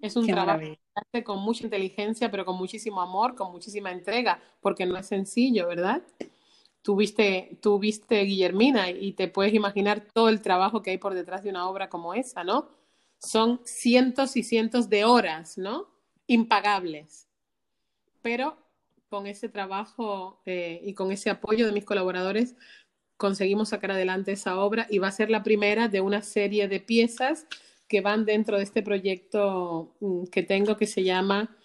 Es un trabajo con mucha inteligencia, pero con muchísimo amor, con muchísima entrega, porque no es sencillo, ¿verdad? Tú viste, tú viste Guillermina y te puedes imaginar todo el trabajo que hay por detrás de una obra como esa, ¿no? Son cientos y cientos de horas, ¿no? Impagables. Pero con ese trabajo eh, y con ese apoyo de mis colaboradores conseguimos sacar adelante esa obra y va a ser la primera de una serie de piezas que van dentro de este proyecto mm, que tengo que se llama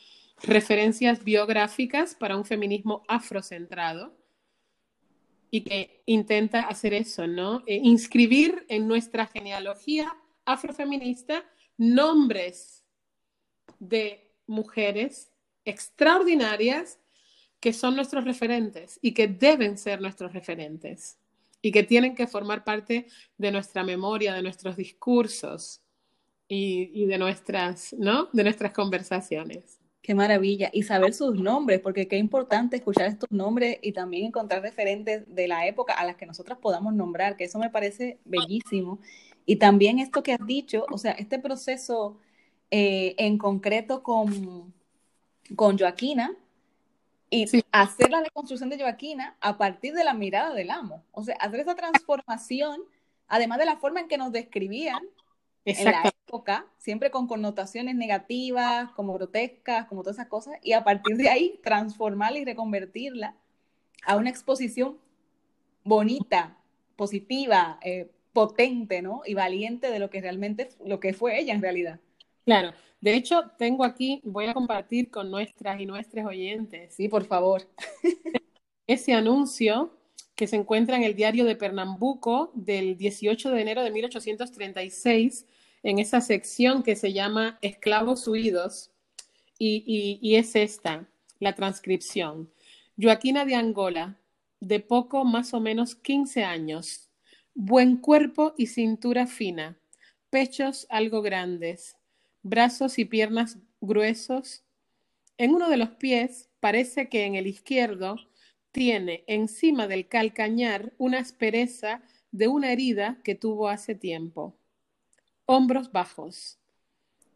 Referencias biográficas para un feminismo afrocentrado y que intenta hacer eso, ¿no? E inscribir en nuestra genealogía afrofeminista nombres de mujeres extraordinarias que son nuestros referentes y que deben ser nuestros referentes y que tienen que formar parte de nuestra memoria, de nuestros discursos, y, de nuestras, ¿no? De nuestras conversaciones. Qué maravilla. Y saber sus nombres, porque qué importante escuchar estos nombres y también encontrar referentes de la época a las que nosotras podamos nombrar, que eso me parece bellísimo. Y también esto que has dicho, o sea, este proceso eh, en concreto con, con Joaquina y hacer la reconstrucción de Joaquina a partir de la mirada del amo. O sea, hacer esa transformación, además de la forma en que nos describían en la época, siempre con connotaciones negativas, como grotescas, como todas esas cosas, y a partir de ahí transformarla y reconvertirla a una exposición bonita, positiva, eh, potente, ¿no? Y valiente de lo que realmente, lo que fue ella en realidad. Claro, de hecho, tengo aquí, voy a compartir con nuestras y nuestros oyentes. Sí, por favor. Ese anuncio que se encuentra en el diario de Pernambuco del 18 de enero de 1836, en esa sección que se llama Esclavos Huidos, y, es esta, la transcripción. Joaquina de Angola, de poco más o menos 15 años, buen cuerpo y cintura fina, pechos algo grandes, brazos y piernas gruesos. En uno de los pies parece que en el izquierdo tiene encima del calcañar una aspereza de una herida que tuvo hace tiempo. Hombros bajos.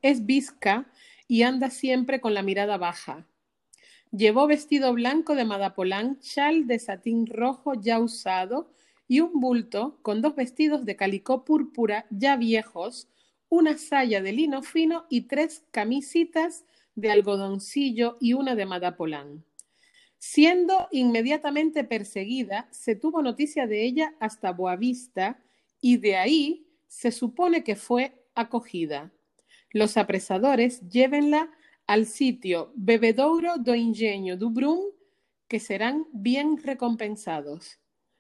Es visca y anda siempre con la mirada baja. Llevó vestido blanco de madapolán, chal de satín rojo ya usado y un bulto con dos vestidos de calicó púrpura ya viejos, una saya de lino fino y tres camisitas de algodoncillo y una de madapolán. Siendo inmediatamente perseguida, se tuvo noticia de ella hasta Boavista y de ahí se supone que fue acogida. Los apresadores llévenla al sitio Bebedouro do Engenho do Brum, que serán bien recompensados.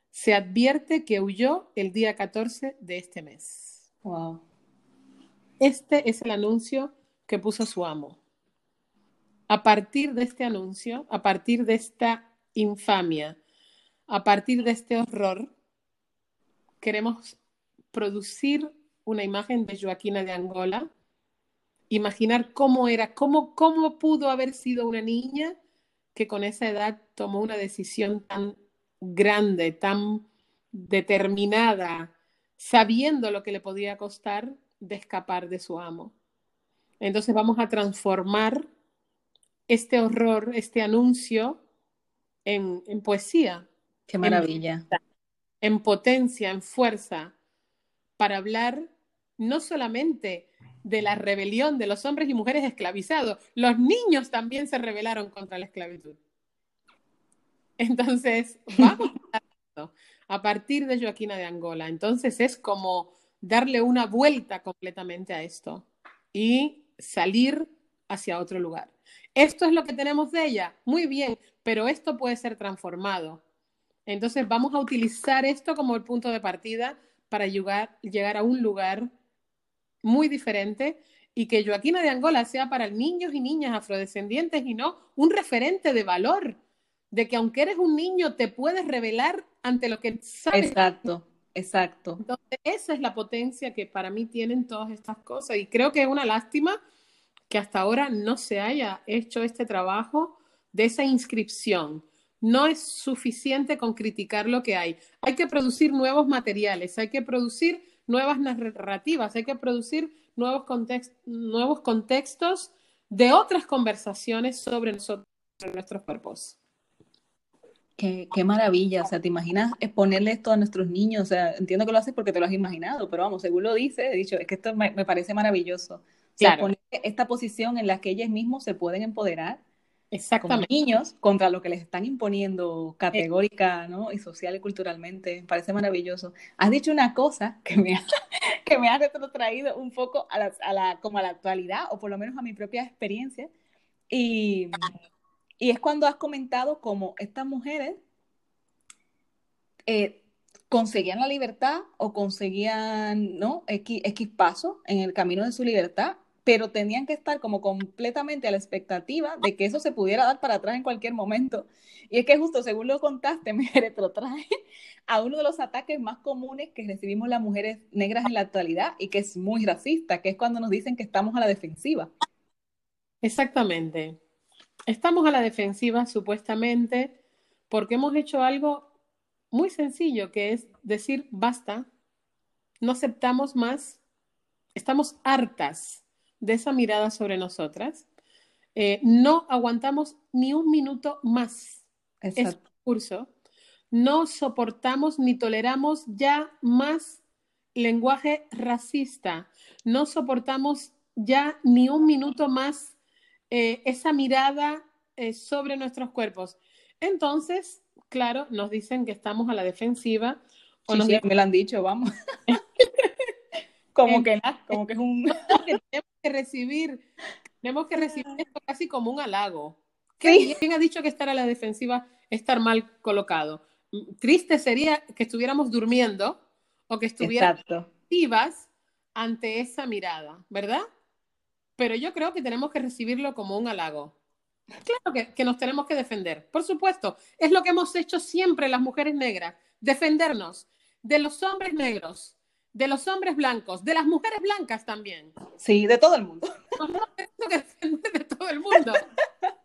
Se advierte que huyó el día 14 de este mes. Wow. Este es el anuncio que puso su amo. A partir de este anuncio, a partir de esta infamia, a partir de este horror, queremos producir una imagen de Joaquina de Angola, imaginar cómo era, cómo, cómo pudo haber sido una niña que con esa edad tomó una decisión tan grande, tan determinada, sabiendo lo que le podía costar de escapar de su amo. Entonces vamos a transformar este horror, este anuncio, en, en poesía. Qué maravilla. En, en potencia, en fuerza, para hablar no solamente de la rebelión de los hombres y mujeres esclavizados, los niños también se rebelaron contra la esclavitud. Entonces, vamos a, partir de Joaquina de Angola. Entonces es como darle una vuelta completamente a esto y salir hacia otro lugar. Esto es lo que tenemos de ella, muy bien, pero esto puede ser transformado. Entonces vamos a utilizar esto como el punto de partida para llegar, llegar a un lugar muy diferente y que Joaquina de Angola sea para niños y niñas afrodescendientes y no un referente de valor, de que aunque eres un niño te puedes revelar ante lo que sabes. Exacto, exacto. Entonces, esa es la potencia que para mí tienen todas estas cosas y creo que es una lástima que hasta ahora no se haya hecho este trabajo de esa inscripción. No es suficiente con criticar lo que hay. Hay que producir nuevos materiales, hay que producir nuevas narrativas, hay que producir nuevos, nuevos contextos de otras conversaciones sobre nosotros, sobre nuestros cuerpos. Qué, qué, maravilla, o sea, ¿te imaginas exponerle esto a nuestros niños? O sea, entiendo que lo haces porque te lo has imaginado, pero vamos, según lo dice, he dicho, es que esto me, me parece maravilloso. O sea, poner esta posición en la que ellos mismos se pueden empoderar Exactamente. como niños contra lo que les están imponiendo categórica ¿no? y social y culturalmente. Me parece maravilloso. Has dicho una cosa que me ha, que me ha retrotraído un poco a la, a la, como a la actualidad, o por lo menos a mi propia experiencia, y, y es cuando has comentado cómo estas mujeres eh, conseguían la libertad o conseguían ¿no? X, X paso en el camino de su libertad pero tenían que estar como completamente a la expectativa de que eso se pudiera dar para atrás en cualquier momento. Y es que justo según lo contaste, me retrotrae a uno de los ataques más comunes que recibimos las mujeres negras en la actualidad y que es muy racista, que es cuando nos dicen que estamos a la defensiva. Exactamente. Estamos a la defensiva supuestamente porque hemos hecho algo muy sencillo, que es decir, basta, no aceptamos más, estamos hartas de esa mirada sobre nosotras, eh, no aguantamos ni un minuto más ese discurso, no soportamos ni toleramos ya más lenguaje racista, no soportamos ya ni un minuto más eh, esa mirada eh, sobre nuestros cuerpos. Entonces, claro, nos dicen que estamos a la defensiva. O nos me lo han dicho, vamos. como que como que es un que recibir, tenemos que recibir esto casi como un halago. ¿Quién ha dicho que estar a la defensiva es estar mal colocado? Triste sería que estuviéramos durmiendo o que estuviéramos activas ante esa mirada, ¿verdad? Pero yo creo que tenemos que recibirlo como un halago. Claro que, que, nos tenemos que defender, por supuesto. Es lo que hemos hecho siempre las mujeres negras, defendernos de los hombres negros, de los hombres blancos, de las mujeres blancas también. Sí, de todo el mundo. No, de todo el mundo.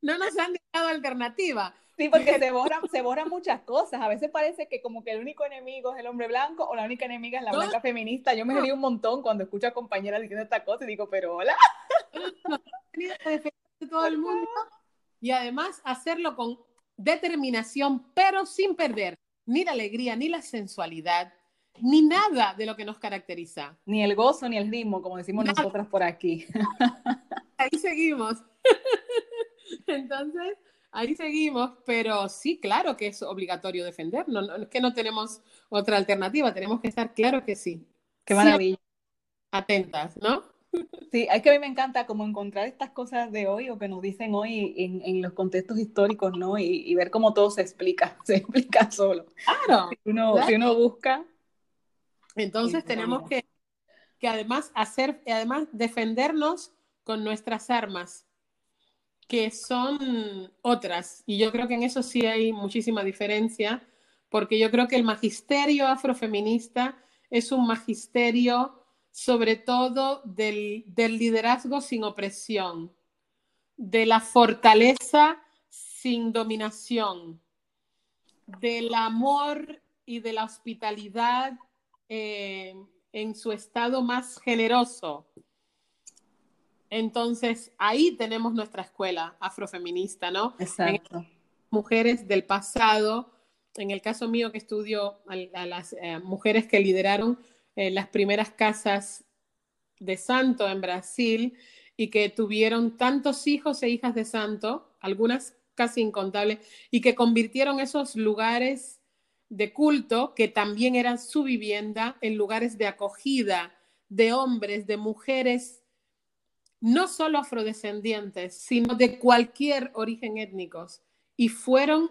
No nos han dado alternativa. Sí, porque se borran, se borran muchas cosas. A veces parece que como que el único enemigo es el hombre blanco o la única enemiga es la blanca feminista. Yo me río un montón cuando escucho a compañeras diciendo esta cosa y digo, pero hola. de todo el mundo. y además hacerlo con determinación, pero sin perder ni la alegría, ni la sensualidad, ni nada de lo que nos caracteriza. Ni el gozo, ni el ritmo, como decimos nosotras por aquí. Ahí seguimos. Entonces, ahí seguimos, pero sí, claro que es obligatorio defender, no, es que no tenemos otra alternativa, tenemos que estar claro que sí. Qué maravilla. atentas, ¿no? Sí, es que a mí me encanta como encontrar estas cosas de hoy o que nos dicen hoy en, los contextos históricos, ¿no? Y, ver cómo todo se explica, se explica solo. Claro. Si uno, busca. Entonces tenemos que, que además hacer, además defendernos con nuestras armas, que son otras. Y yo creo que en eso sí hay muchísima diferencia, porque yo creo que el magisterio afrofeminista es un magisterio sobre todo del, liderazgo sin opresión, de la fortaleza sin dominación, del amor y de la hospitalidad eh, en su estado más generoso. Entonces, ahí tenemos nuestra escuela afrofeminista, ¿no? Exacto. mujeres del pasado, en el caso mío que estudio a, las eh, mujeres que lideraron eh, las primeras casas de santo en Brasil y que tuvieron tantos hijos e hijas de santo, algunas casi incontables, y que convirtieron esos lugares de culto, que también eran su vivienda, en lugares de acogida de hombres, de mujeres, no solo afrodescendientes, sino de cualquier origen étnicos. Y fueron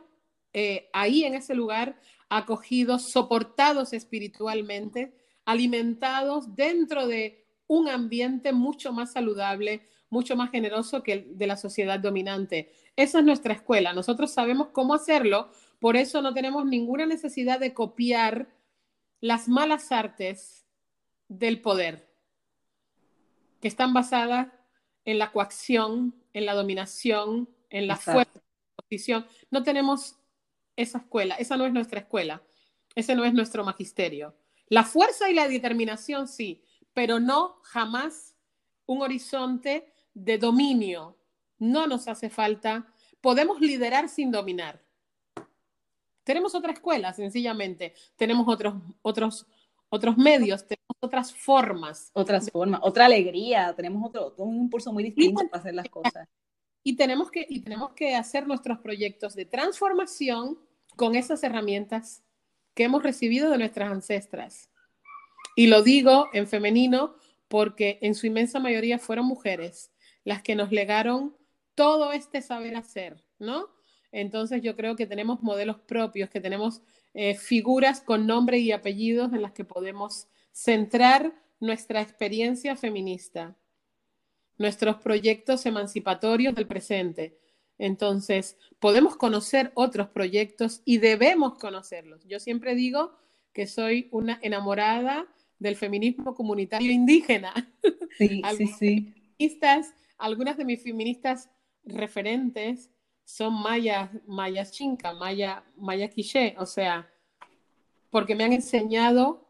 eh, ahí en ese lugar acogidos, soportados espiritualmente alimentados dentro de un ambiente mucho más saludable, mucho más generoso que el de la sociedad dominante. Esa es nuestra escuela. Nosotros sabemos cómo hacerlo, por eso no tenemos ninguna necesidad de copiar las malas artes del poder, que están basadas en la coacción, en la dominación, en la fuerza, en la posición. No tenemos esa escuela, esa no es nuestra escuela, ese no es nuestro magisterio. La fuerza y la determinación sí, pero no jamás un horizonte de dominio. No nos hace falta. Podemos liderar sin dominar. Tenemos otra escuela, sencillamente. Tenemos otros, otros, otros medios, tenemos otras formas. Otras formas, otra alegría, tenemos otro, un impulso muy distinto para hacer las cosas. Y tenemos, que, y tenemos que hacer nuestros proyectos de transformación con esas herramientas que hemos recibido de nuestras ancestras. Y lo digo en femenino porque en su inmensa mayoría fueron mujeres las que nos legaron todo este saber hacer, ¿no? Entonces yo creo que tenemos modelos propios, que tenemos eh, figuras con nombre y apellidos en las que podemos centrar nuestra experiencia feminista, nuestros proyectos emancipatorios del presente. Entonces, podemos conocer otros proyectos y debemos conocerlos. Yo siempre digo que soy una enamorada del feminismo comunitario indígena. Sí, sí, sí. Feministas, algunas de mis feministas referentes son mayas, mayas chinca, maya, maya quiché, o sea, porque me han enseñado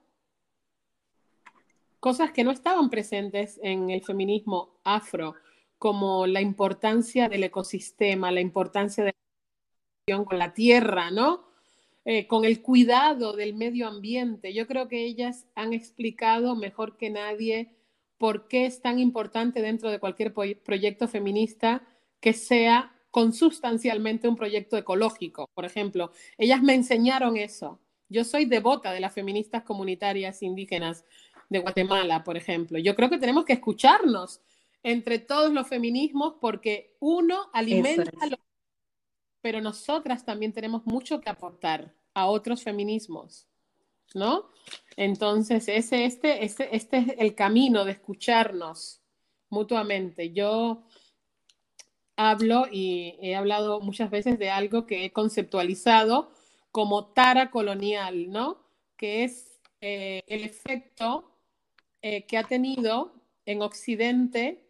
cosas que no estaban presentes en el feminismo afro, como la importancia del ecosistema, la importancia de la con la tierra, ¿no? Eh, con el cuidado del medio ambiente. Yo creo que ellas han explicado mejor que nadie por qué es tan importante dentro de cualquier proyecto feminista que sea consustancialmente un proyecto ecológico, por ejemplo. Ellas me enseñaron eso. Yo soy devota de las feministas comunitarias indígenas de Guatemala, por ejemplo. Yo creo que tenemos que escucarnos entre todos los feminismos porque uno alimenta a los pero nosotras también tenemos mucho que aportar a otros feminismos, ¿no? Entonces, ese, este, este, este es el camino de escucharnos mutuamente. Yo hablo y he hablado muchas veces de algo que he conceptualizado como tara colonial, ¿no? Que es eh, el efecto eh, que ha tenido en Occidente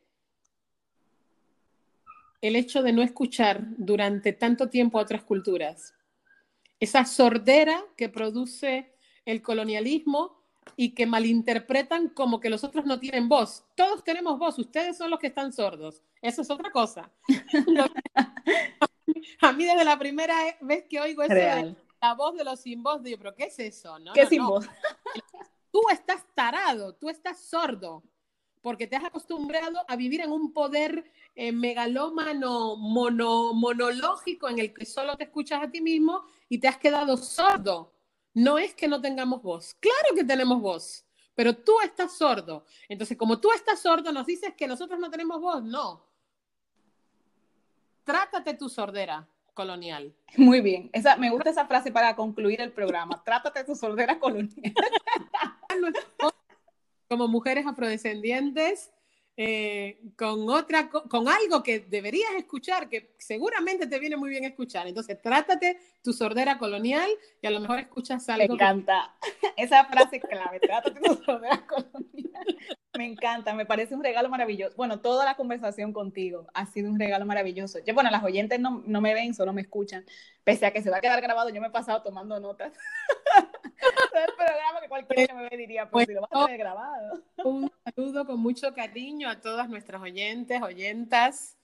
el hecho de no escuchar durante tanto tiempo a otras culturas. Esa sordera que produce el colonialismo y que malinterpretan como que los otros no tienen voz. Todos tenemos voz, ustedes son los que están sordos. Eso es otra cosa. A mí desde la primera vez que oigo eso de la voz de los sin voz, digo, pero ¿qué es eso? ¿no? ¿Qué sin voz? Tú estás tarado, tú estás sordo, porque te has acostumbrado a vivir en un poder eh, megalómano, mono, monológico, en el que solo te escuchas a ti mismo y te has quedado sordo. No es que no tengamos voz, claro que tenemos voz, pero tú estás sordo. Entonces, como tú estás sordo, nos dices que nosotros no tenemos voz. No. Trátate tu sordera colonial. Muy bien. Esa, me gusta esa frase para concluir el programa. Trátate tu sordera colonial. Como mujeres afrodescendientes, eh, con otra, con algo que deberías escuchar, que seguramente te viene muy bien escuchar. Entonces, trátate tu sordera colonial y a lo mejor escuchas algo. Me encanta. Esa frase clave, trátate tu sordera colonial. Me encanta, me parece un regalo maravilloso. Bueno, toda la conversación contigo ha sido un regalo maravilloso. Yo, bueno, las oyentes no, no me ven, solo me escuchan. Pese a que se va a quedar grabado, yo me he pasado tomando notas. el programa que cualquiera me diría, pues, si lo vas a tener grabado. Un saludo con mucho cariño a todas nuestras oyentes, oyentas.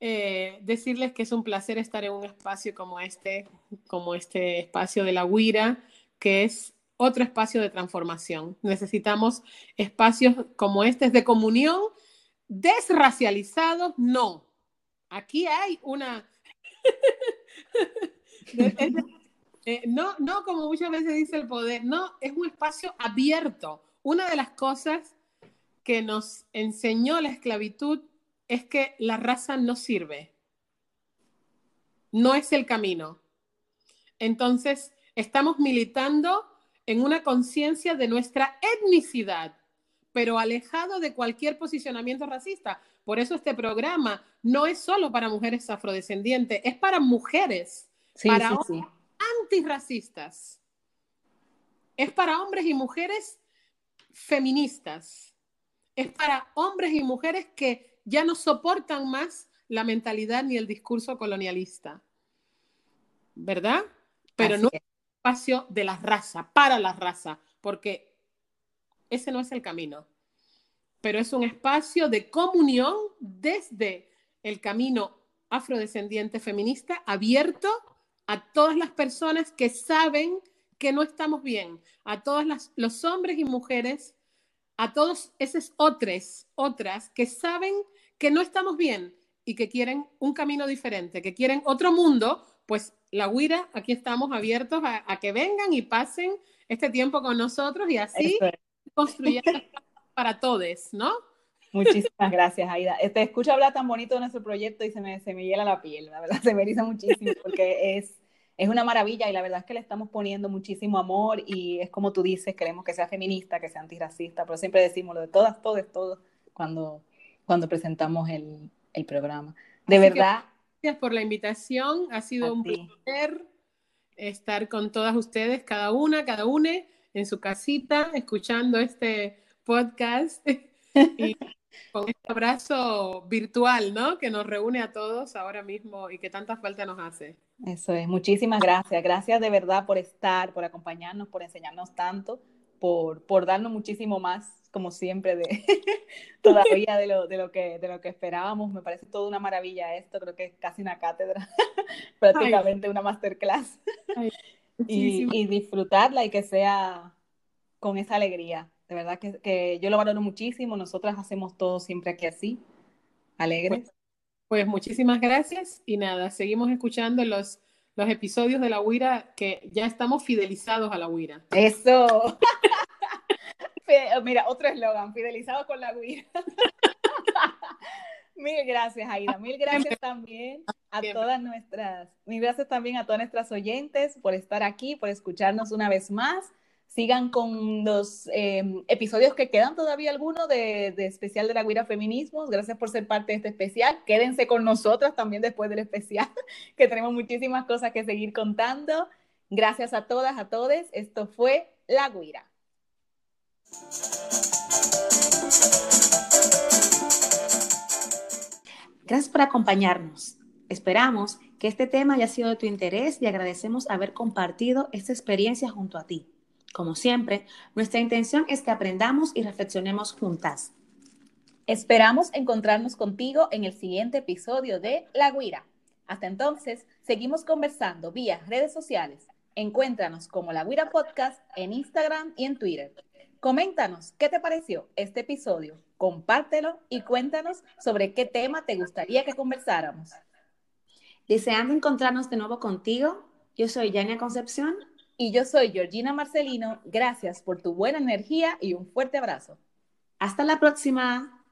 Eh, decirles que es un placer estar en un espacio como este, como este espacio de la Huira, que es otro espacio de transformación. Necesitamos espacios como este de comunión, desracializados, no. Aquí hay una... Eh, no, no como muchas veces dice el poder, no, es un espacio abierto. Una de las cosas que nos enseñó la esclavitud es que la raza no sirve, no es el camino. Entonces, estamos militando en una conciencia de nuestra etnicidad, pero alejado de cualquier posicionamiento racista. Por eso este programa no es solo para mujeres afrodescendientes, es para mujeres, para antirracistas. Es para hombres y mujeres feministas. Es para hombres y mujeres que ya no soportan más la mentalidad ni el discurso colonialista. ¿Verdad? Pero no es espacio de la raza, para la raza, porque ese no es el camino. Pero es un espacio de comunión desde el camino afrodescendiente feminista abierto a todas las personas que saben que no estamos bien, a todos los hombres y mujeres, a todos esos otros, otras que saben que no estamos bien y que quieren un camino diferente, que quieren otro mundo, pues la Huira, aquí estamos abiertos a, que vengan y pasen este tiempo con nosotros y así construir para todos, ¿no? Muchísimas gracias, Aida. Te escucho hablar tan bonito de nuestro proyecto y se me, se me hiela la piel, la verdad, se me eriza muchísimo porque es, es una maravilla y la verdad es que le estamos poniendo muchísimo amor y es como tú dices, queremos que sea feminista, que sea antirracista, pero siempre decimos lo de todas, todos, todos cuando, cuando presentamos el, el programa. De verdad. Gracias por la invitación, ha sido un placer estar con todas ustedes, cada una, cada une en su casita, escuchando este podcast. y con este abrazo virtual, ¿no? Que nos reúne a todos ahora mismo y que tanta falta nos hace. Eso es, muchísimas gracias. Gracias de verdad por estar, por acompañarnos, por enseñarnos tanto, por, por darnos muchísimo más, como siempre, de todavía de lo, de, lo que, de lo que esperábamos. Me parece toda una maravilla esto, creo que es casi una cátedra, prácticamente una masterclass. y, y disfrutarla y que sea con esa alegría de verdad que, yo lo valoro muchísimo. Nosotras hacemos todo siempre aquí así, alegres. Pues, pues, muchísimas gracias y nada, seguimos escuchando los, los episodios de la Huira que ya estamos fidelizados a la Huira. Eso. Mira, otro eslogan, fidelizados con la Huira. Mil gracias, Aida. Mil gracias también a todas nuestras, mil gracias también a todas nuestras oyentes por estar aquí, por escucharnos una vez más sigan con los em, episodios que quedan todavía algunos de, especial de la Guira Feminismos. Gracias por ser parte de este especial. Quédense con nosotras también después del especial, que tenemos muchísimas cosas que seguir contando. Gracias a todas, a todos. Esto fue La Guira. Gracias por acompañarnos. Esperamos que este tema haya sido de tu interés y agradecemos haber compartido esta experiencia junto a ti. Como siempre, nuestra intención es que aprendamos y reflexionemos juntas. Esperamos encontrarnos contigo en el siguiente episodio de La Guira. Hasta entonces, seguimos conversando vía redes sociales. Encuéntranos como La Guira Podcast en Instagram y en Twitter. Coméntanos qué te pareció este episodio, compártelo y cuéntanos sobre qué tema te gustaría que conversáramos. Deseando encontrarnos de nuevo contigo, yo soy Yania Concepción. Y yo soy Georgina Marcelino. Gracias por tu buena energía y un fuerte abrazo. Hasta la próxima.